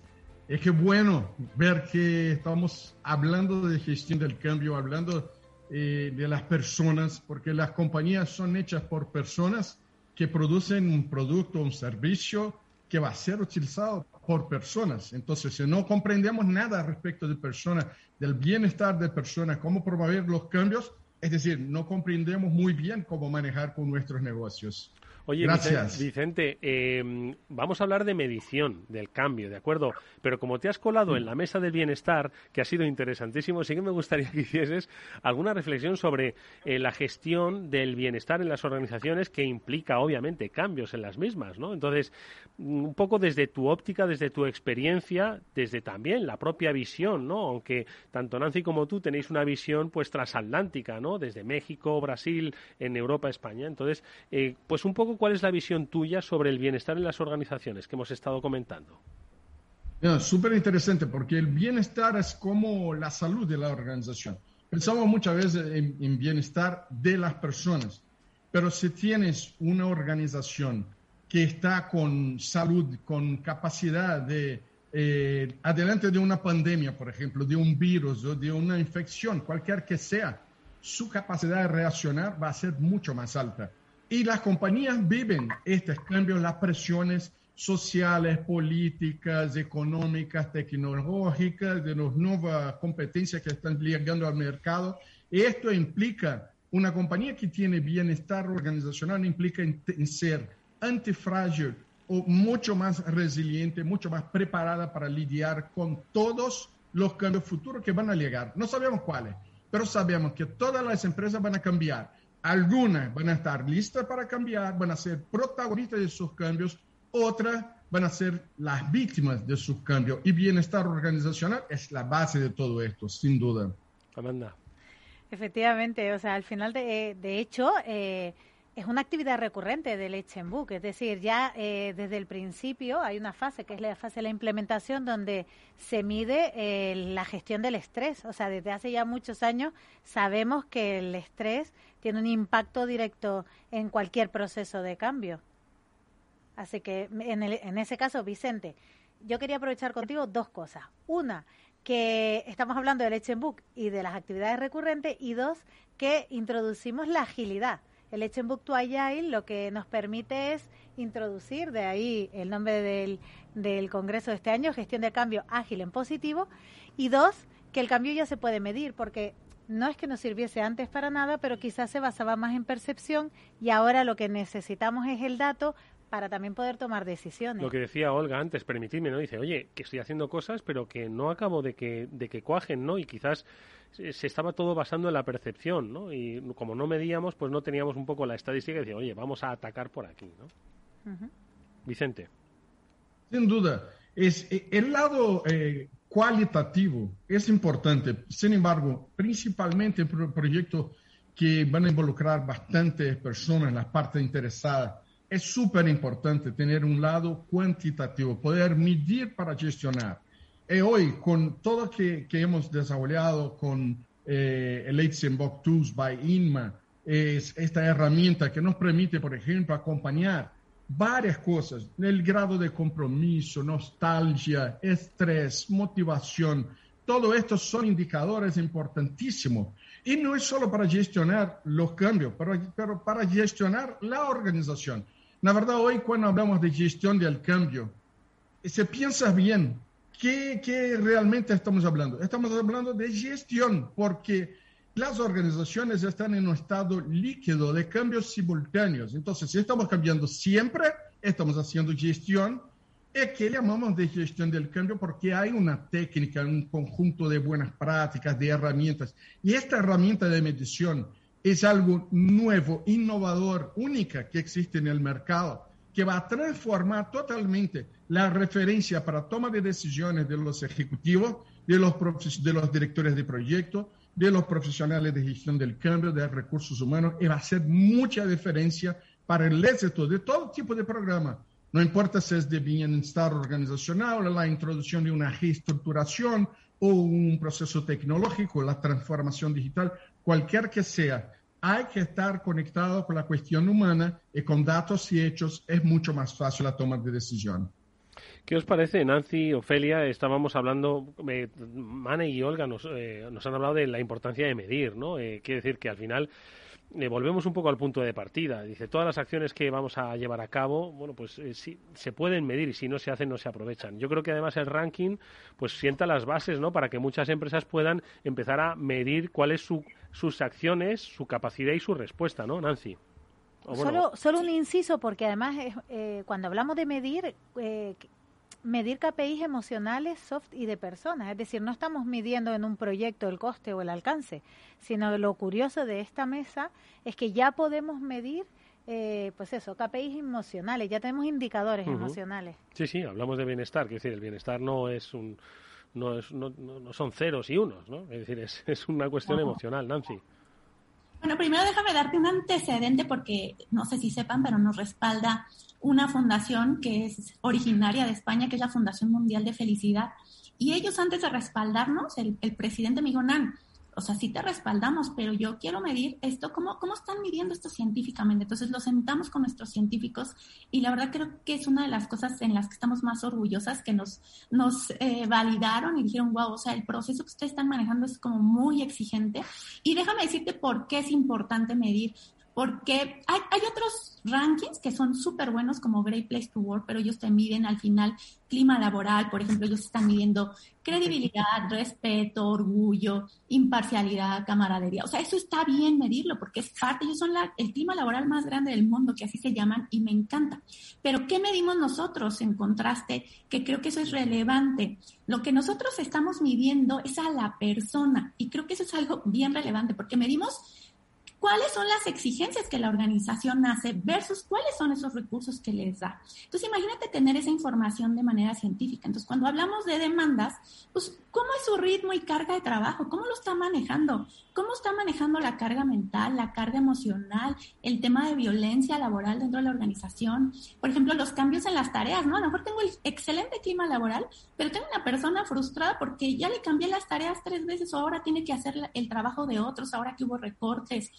Es que bueno ver que estamos hablando de gestión del cambio, hablando eh, de las personas, porque las compañías son hechas por personas que producen un producto, un servicio que va a ser utilizado por personas. Entonces, si no comprendemos nada respecto de personas, del bienestar de personas, cómo promover los cambios, es decir, no comprendemos muy bien cómo manejar con nuestros negocios. Oye, Gracias. Vicente, em, vamos a hablar de medición del cambio, ¿de acuerdo? Pero como te has colado en la mesa del bienestar, que ha sido interesantísimo, sí que me gustaría que hicieses alguna reflexión sobre eh, la gestión del bienestar en las organizaciones que implica, obviamente, cambios en las mismas, ¿no? Entonces, un poco desde tu óptica, desde tu experiencia, desde también la propia visión, ¿no? Aunque tanto Nancy como tú tenéis una visión, pues, transatlántica, ¿no? Desde México, Brasil, en Europa, España. Entonces, eh, pues un poco cuál es la visión tuya sobre el bienestar en las organizaciones que hemos estado comentando. Súper interesante porque el bienestar es como la salud de la organización. Pensamos muchas veces en, bienestar de las personas, pero si tienes una organización que está con salud, con capacidad de, eh, adelante de una pandemia, por ejemplo, de un virus o de una infección, cualquier que sea, su capacidad de reaccionar va a ser mucho más alta. Y las compañías viven estos cambios, las presiones sociales, políticas, económicas, tecnológicas, de las nuevas competencias que están llegando al mercado. Esto implica una compañía que tiene bienestar organizacional, implica en, ser antifrágil o mucho más resiliente, mucho más preparada para lidiar con todos los cambios futuros que van a llegar. No sabemos cuáles, pero sabemos que todas las empresas van a cambiar algunas van a estar listas para cambiar, van a ser protagonistas de sus cambios, otras van a ser las víctimas de sus cambios. Y bienestar organizacional es la base de todo esto, sin duda. Amanda. Efectivamente, o sea, al final, de, de hecho, eh, es una actividad recurrente del Book, es decir, ya eh, desde el principio hay una fase que es la fase de la implementación donde se mide eh, la gestión del estrés. O sea, desde hace ya muchos años sabemos que el estrés tiene un impacto directo en cualquier proceso de cambio. Así que en, en ese caso, Vicente, yo quería aprovechar contigo dos cosas. Una, que estamos hablando del Book y de las actividades recurrentes y dos, que introducimos la agilidad el Echenbook to Agile lo que nos permite es introducir, de ahí el nombre del, del Congreso de este año, gestión de cambio ágil en positivo, y dos, que el cambio ya se puede medir, porque no es que nos sirviese antes para nada, pero quizás se basaba más en percepción y ahora lo que necesitamos es el dato para también poder tomar decisiones. Lo que decía Olga antes, permitidme, ¿no? Dice, oye, que estoy haciendo cosas, pero que no acabo de que, de que cuajen, ¿no? Y quizás se estaba todo basando en la percepción, ¿no? Y como no medíamos, pues no teníamos un poco la estadística y decía, oye, vamos a atacar por aquí, ¿no? Vicente. Sin duda. Es, eh, el lado eh, cualitativo es importante. Sin embargo, principalmente en proyectos que van a involucrar bastantes personas, las partes interesadas, es súper importante tener un lado cuantitativo, poder medir para gestionar. Y hoy, con todo que, que hemos desarrollado con eh, el Box Tools by INMA, es esta herramienta que nos permite, por ejemplo, acompañar varias cosas, el grado de compromiso, nostalgia, estrés, motivación, todo esto son indicadores importantísimos. Y no es solo para gestionar los cambios, pero, pero para gestionar la organización. La verdad, hoy cuando hablamos de gestión del cambio, se piensa bien, ¿Qué, realmente estamos hablando? Estamos hablando de gestión, porque las organizaciones están en un estado líquido de cambios simultáneos. Entonces, si estamos cambiando siempre, estamos haciendo gestión. ¿Y que llamamos de gestión del cambio? Porque hay una técnica, un conjunto de buenas prácticas, de herramientas. Y esta herramienta de medición es algo nuevo, innovador, única que existe en el mercado que va a transformar totalmente la referencia para toma de decisiones de los ejecutivos, de los, de los directores de proyecto, de los profesionales de gestión del cambio, de recursos humanos, y va a hacer mucha diferencia para el éxito de todo tipo de programa. No importa si es de bienestar organizacional, la introducción de una reestructuración o un proceso tecnológico, la transformación digital, cualquier que sea, hay que estar conectado con la cuestión humana y con datos y hechos es mucho más fácil la toma de decisión. ¿Qué os parece, Nancy, Ofelia? Estábamos hablando, eh, Mane y Olga nos, eh, nos, han hablado de la importancia de medir, ¿no? Eh, quiere decir que al final eh, volvemos un poco al punto de partida. Dice, todas las acciones que vamos a llevar a cabo, bueno, pues eh, sí, se pueden medir y si no se hacen, no se aprovechan. Yo creo que además el ranking, pues sienta las bases, ¿no? Para que muchas empresas puedan empezar a medir cuáles su, sus acciones, su capacidad y su respuesta, ¿no, Nancy? solo, solo un inciso, porque además eh, cuando hablamos de medir, eh, medir KPIs emocionales, soft y de personas. Es decir, no estamos midiendo en un proyecto el coste o el alcance, sino lo curioso de esta mesa es que ya podemos medir, eh, pues eso, KPIs emocionales, ya tenemos indicadores emocionales. Sí, sí, hablamos de bienestar, quiero decir, el bienestar no es un... No, es, no, no son ceros y unos, ¿no? Es decir, es, es una cuestión emocional, Nancy. Bueno, primero déjame darte un antecedente porque no sé si sepan, pero nos respalda una fundación que es originaria de España, que es la Fundación Mundial de Felicidad. Y ellos antes de respaldarnos, el, presidente me dijo, Nan, o sea, sí te respaldamos, pero yo quiero medir esto, ¿cómo, ¿cómo están midiendo esto científicamente? Entonces lo sentamos con nuestros científicos y la verdad creo que es una de las cosas en las que estamos más orgullosas, que nos, nos eh, validaron y dijeron, wow, o sea, el proceso que ustedes están manejando es como muy exigente. Y déjame decirte por qué es importante medir porque hay, hay otros rankings que son súper bueos como Great Place to Work, pero ellos te miden al final clima laboral, por ejemplo, ellos están midiendo credibilidad, respeto, orgullo, imparcialidad, camaradería. O sea, eso está bien medirlo porque es parte, ellos son la, el clima laboral más grande del mundo, que así se llaman, y me encanta. Pero ¿qué medimos nosotros en contraste? Que creo que eso es relevante. Lo que nosotros estamos midiendo es a la persona, y creo que eso es algo bien relevante porque medimos cuáles son las exigencias que la organización hace versus cuáles son esos recursos que les da. Entonces, imagínate tener esa información de manera científica. Entonces, cuando hablamos de demandas, pues, ¿cómo es su ritmo y carga de trabajo? ¿Cómo lo está manejando? ¿Cómo está manejando la carga mental, la carga emocional, el tema de violencia laboral dentro de la organización? Por ejemplo, los cambios en las tareas, ¿no? A lo mejor tengo el excelente clima laboral, pero tengo una persona frustrada porque ya le cambié las tareas tres veces o ahora tiene que hacer el trabajo de otros, ahora que hubo recortes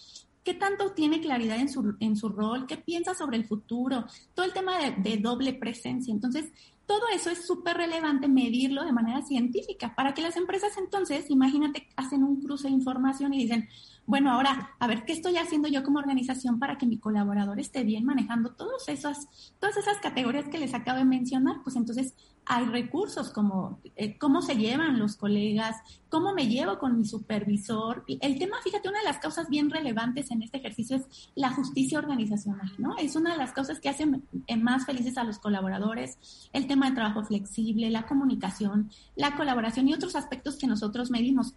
qué tanto tiene claridad en su, en su rol, qué piensa sobre el futuro, todo el tema de, de doble presencia. Entonces, todo eso es súper relevante medirlo de manera científica para que las empresas entonces, imagínate, hacen un cruce de información y dicen, bueno, ahora, a ver, ¿qué estoy haciendo yo como organización para que mi colaborador esté bien manejando todas esas, todas esas categorías que les acabo de mencionar? Pues entonces hay recursos como eh, cómo se llevan los colegas, cómo me llevo con mi supervisor. El tema, fíjate, una de las causas bien relevantes en este ejercicio es la justicia organizacional, ¿no? Es una de las causas que hacen eh, más felices a los colaboradores, el tema de trabajo flexible, la comunicación, la colaboración y otros aspectos que nosotros medimos.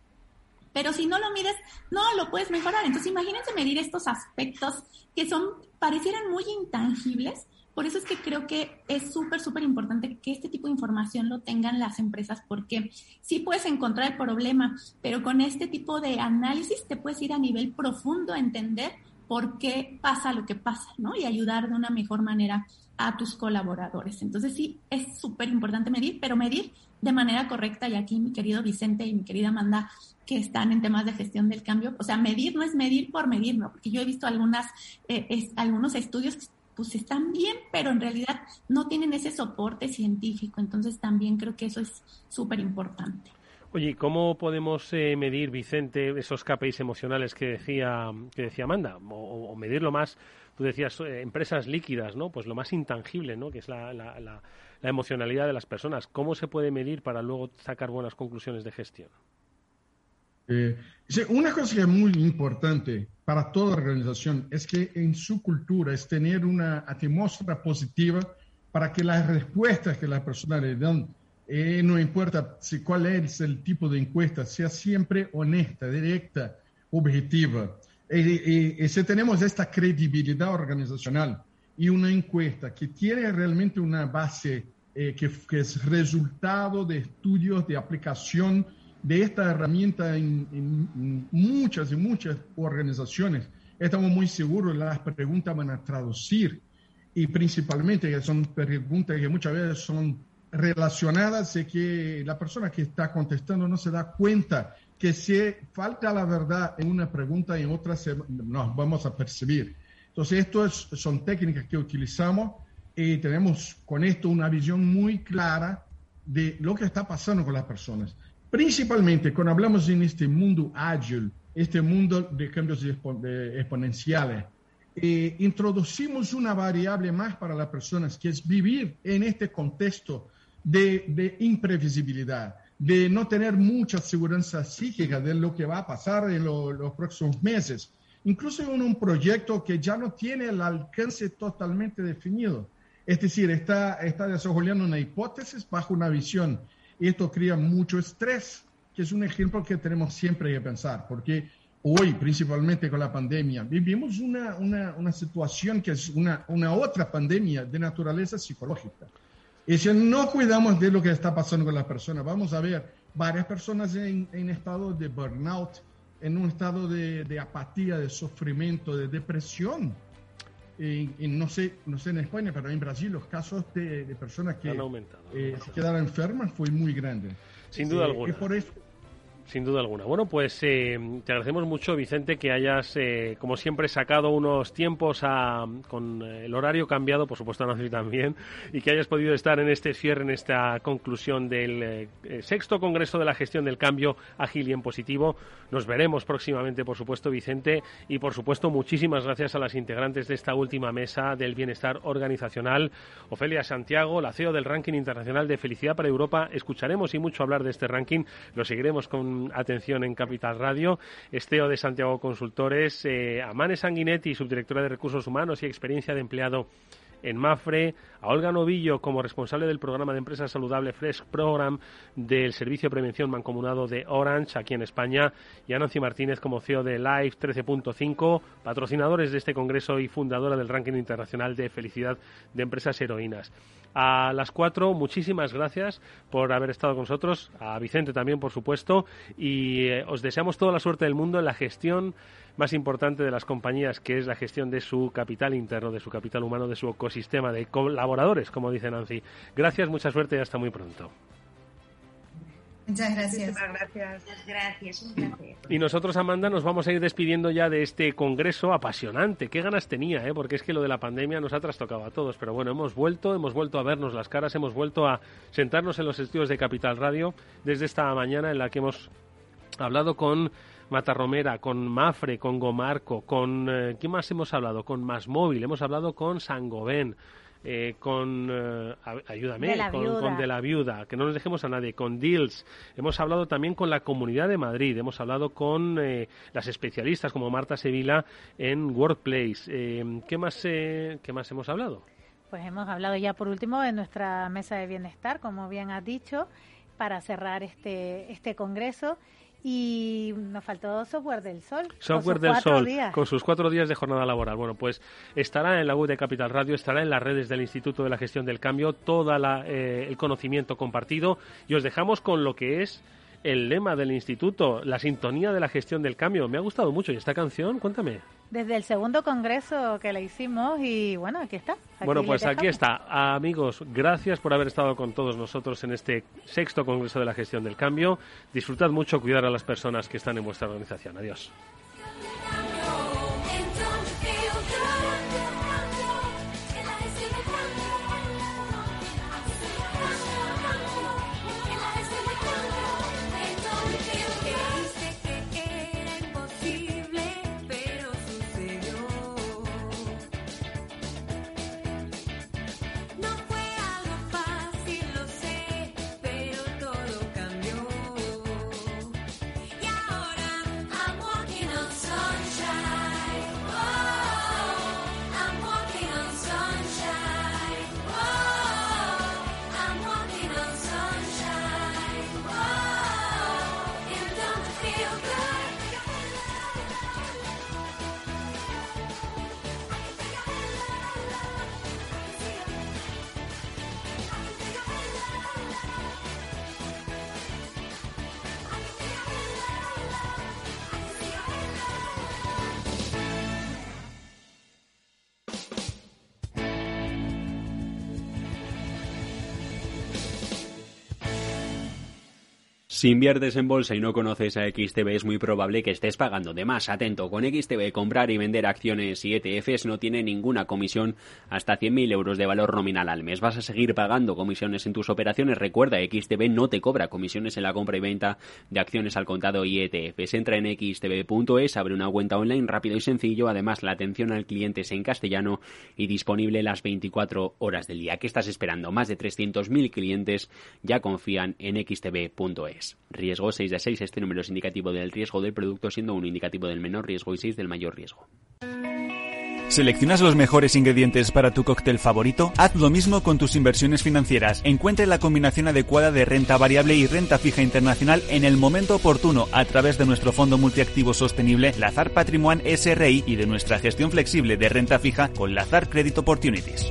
Pero si no lo mides, no lo puedes mejorar. Entonces, imagínense medir estos aspectos que son, parecieran muy intangibles, por eso es que creo que es súper, súper importante que este tipo de información lo tengan las empresas, porque sí puedes encontrar el problema, pero con este tipo de análisis te puedes ir a nivel profundo a entender por qué pasa lo que pasa, ¿no? Y ayudar de una mejor manera a tus colaboradores. Entonces sí, es súper importante medir, pero medir de manera correcta. Y aquí mi querido Vicente y mi querida Amanda, que están en temas de gestión del cambio, o sea, medir no es medir por medir, ¿no? Porque yo he visto algunas, eh, algunos estudios pues están bien, pero en realidad no tienen ese soporte científico. Entonces también creo que eso es súper importante. Oye, ¿cómo podemos eh, medir, Vicente, esos KPIs emocionales que decía, que decía Amanda? O, medirlo más, tú decías, eh, empresas líquidas, ¿no? Pues lo más intangible, ¿no? Que es la, la, la, emocionalidad de las personas. ¿Cómo se puede medir para luego sacar buenas conclusiones de gestión? Eh, una cosa que es muy importante para toda organización es que en su cultura es tener una atmósfera positiva para que las respuestas que las personas le dan, eh, no importa si cuál es el tipo de encuesta, sea siempre honesta, directa, objetiva. Y, si tenemos esta credibilidad organizacional, y una encuesta que tiene realmente una base eh, que, es resultado de estudios de aplicación de esta herramienta en, muchas y muchas organizaciones, estamos muy seguros las preguntas van a traducir y principalmente que son preguntas que muchas veces son relacionadas y que la persona que está contestando no se da cuenta que si falta la verdad en una pregunta en otra nos vamos a percibir. Entonces, esto son técnicas que utilizamos y tenemos con esto una visión muy clara de lo que está pasando con las personas. Principalmente cuando hablamos en este mundo ágil, este mundo de cambios exponenciales, eh, introducimos una variable más para las personas, que es vivir en este contexto de, imprevisibilidad, de no tener mucha seguridad psíquica de lo que va a pasar en los próximos meses incluso en un proyecto que ya no tiene el alcance totalmente definido. Es decir, está, está desarrollando una hipótesis bajo una visión y esto crea mucho estrés, que es un ejemplo que tenemos siempre que pensar, porque hoy, principalmente con la pandemia, vivimos una, una, una situación que es una, una otra pandemia de naturaleza psicológica. Y si no cuidamos de lo que está pasando con la persona, vamos a ver varias personas en, en estado de burnout, en un estado de, apatía, de sufrimiento, de depresión. Y, no, sé, no sé en España, pero en Brasil los casos de, personas que eh, se quedaron enfermas fue muy grande. Sin duda eh, alguna. Por eso, sin duda alguna. Bueno, pues eh, te agradecemos mucho, Vicente, que hayas, eh, como siempre, sacado unos tiempos con el horario cambiado, por supuesto, Nancy también, y que hayas podido estar en este cierre, en esta conclusión del eh, sexto Congreso de la Gestión del Cambio Ágil y en Positivo. Nos veremos próximamente, por supuesto, Vicente, y por supuesto, muchísimas gracias a las integrantes de esta última mesa del bienestar organizacional. Ofelia Santiago, la CEO del Ranking Internacional de Felicidad para Europa. Escucharemos y mucho hablar de este ranking. Lo seguiremos con atención en Capital Radio. Esteo de Santiago Consultores, eh, a Mane Sanguinetti, subdirectora de Recursos Humanos y Experiencia de Empleado en Mafre, a Olga Novillo como responsable del programa de empresa saludable Fresh Program del Servicio de Prevención Mancomunado de Orange aquí en España y a Nancy Martínez como CEO de Live 13.5, patrocinadores de este congreso y fundadora del ranking internacional de felicidad de empresas heroínas. A las cuatro, muchísimas gracias por haber estado con nosotros, a Vicente también, por supuesto, y eh, os deseamos toda la suerte del mundo en la gestión más importante de las compañías, que es la gestión de su capital interno, de su capital humano, de su ecosistema de colaboradores, como dice Nancy. Gracias, mucha suerte y hasta muy pronto. Muchas gracias. Muchas gracias, un placer. Y nosotros, Amanda, nos vamos a ir despidiendo ya de este congreso apasionante. Qué ganas tenía, ¿eh? porque es que lo de la pandemia nos ha trastocado a todos. Pero bueno, hemos vuelto, hemos vuelto a vernos las caras, hemos vuelto a sentarnos en los estudios de Capital Radio desde esta mañana en la que hemos hablado con Matarromera, con Mafre, con Gomarco, con... Eh, ¿Qué más hemos hablado? Con Masmóvil, hemos hablado con Sangovén eh, con, eh, ayúdame, con, De la Viuda, que no nos dejemos a nadie, con Deals. Hemos hablado también con la Comunidad de Madrid, hemos hablado con eh, las especialistas como Marta Sevilla en Workplace. ¿qué, más, ¿Qué más hemos hablado? Pues hemos hablado ya por último de nuestra mesa de bienestar, como bien has dicho, para cerrar este, este congreso. Y nos faltó Software del Sol. Software del Sol, con sus cuatro días de jornada laboral. Bueno, pues estará en la web de Capital Radio, estará en las redes del Instituto de la Gestión del Cambio, todo eh, el conocimiento compartido. Y os dejamos con lo que es el lema del instituto, la sintonía de la gestión del cambio. Me ha gustado mucho. ¿Y esta canción? Cuéntame. Desde el segundo congreso que le hicimos y bueno, aquí está. bueno, pues aquí está. Amigos, gracias por haber estado con todos nosotros en este sexto congreso de la gestión del cambio. Disfrutad mucho, cuidar a las personas que están en vuestra organización. Adiós. Si inviertes en bolsa y no conoces a XTB es muy probable que estés pagando de más. Atento, con XTB comprar y vender acciones y ETFs no tiene ninguna comisión hasta 100.000 euros de valor nominal al mes. Vas a seguir pagando comisiones en tus operaciones. Recuerda, XTB no te cobra comisiones en la compra y venta de acciones al contado y ETFs. Entra en xtb.es, abre una cuenta online rápido y sencillo. Además, la atención al cliente es en castellano y disponible las 24 horas del día. ¿Qué estás esperando? Más de 300.000 clientes ya confían en xtb.es. Riesgo 6 de 6. Este número es indicativo del riesgo del producto, siendo un indicativo del menor riesgo y 6 del mayor riesgo. ¿Seleccionas los mejores ingredientes para tu cóctel favorito? Haz lo mismo con tus inversiones financieras. Encuentre la combinación adecuada de renta variable y renta fija internacional en el momento oportuno a través de nuestro fondo multiactivo sostenible Lazar Patrimoine SRI y de nuestra gestión flexible de renta fija con Lazar Credit Opportunities.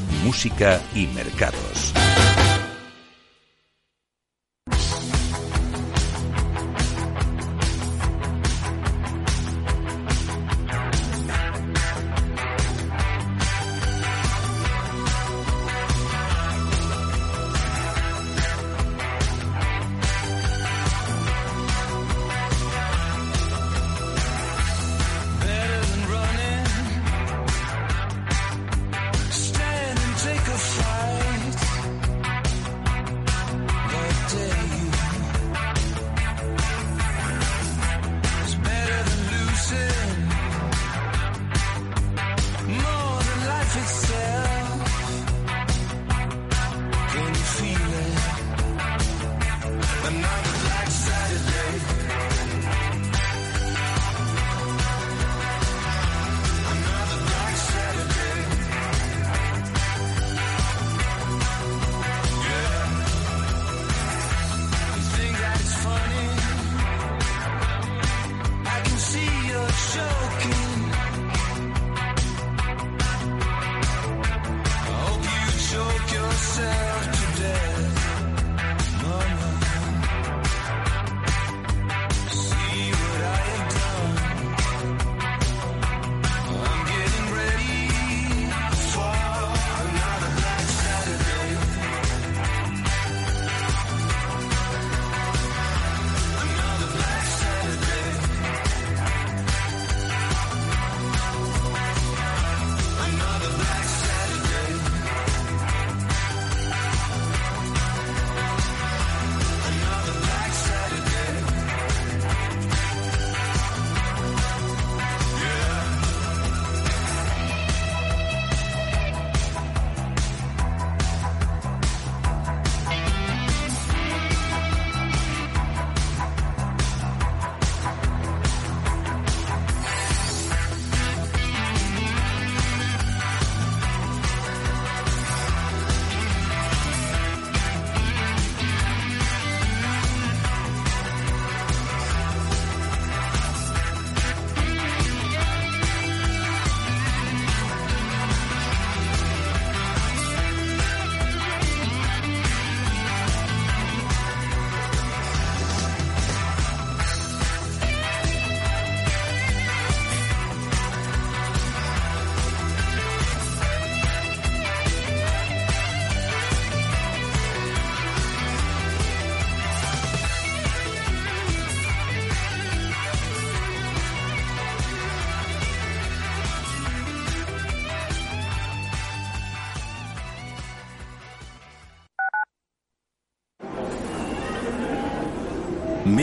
música y mercados.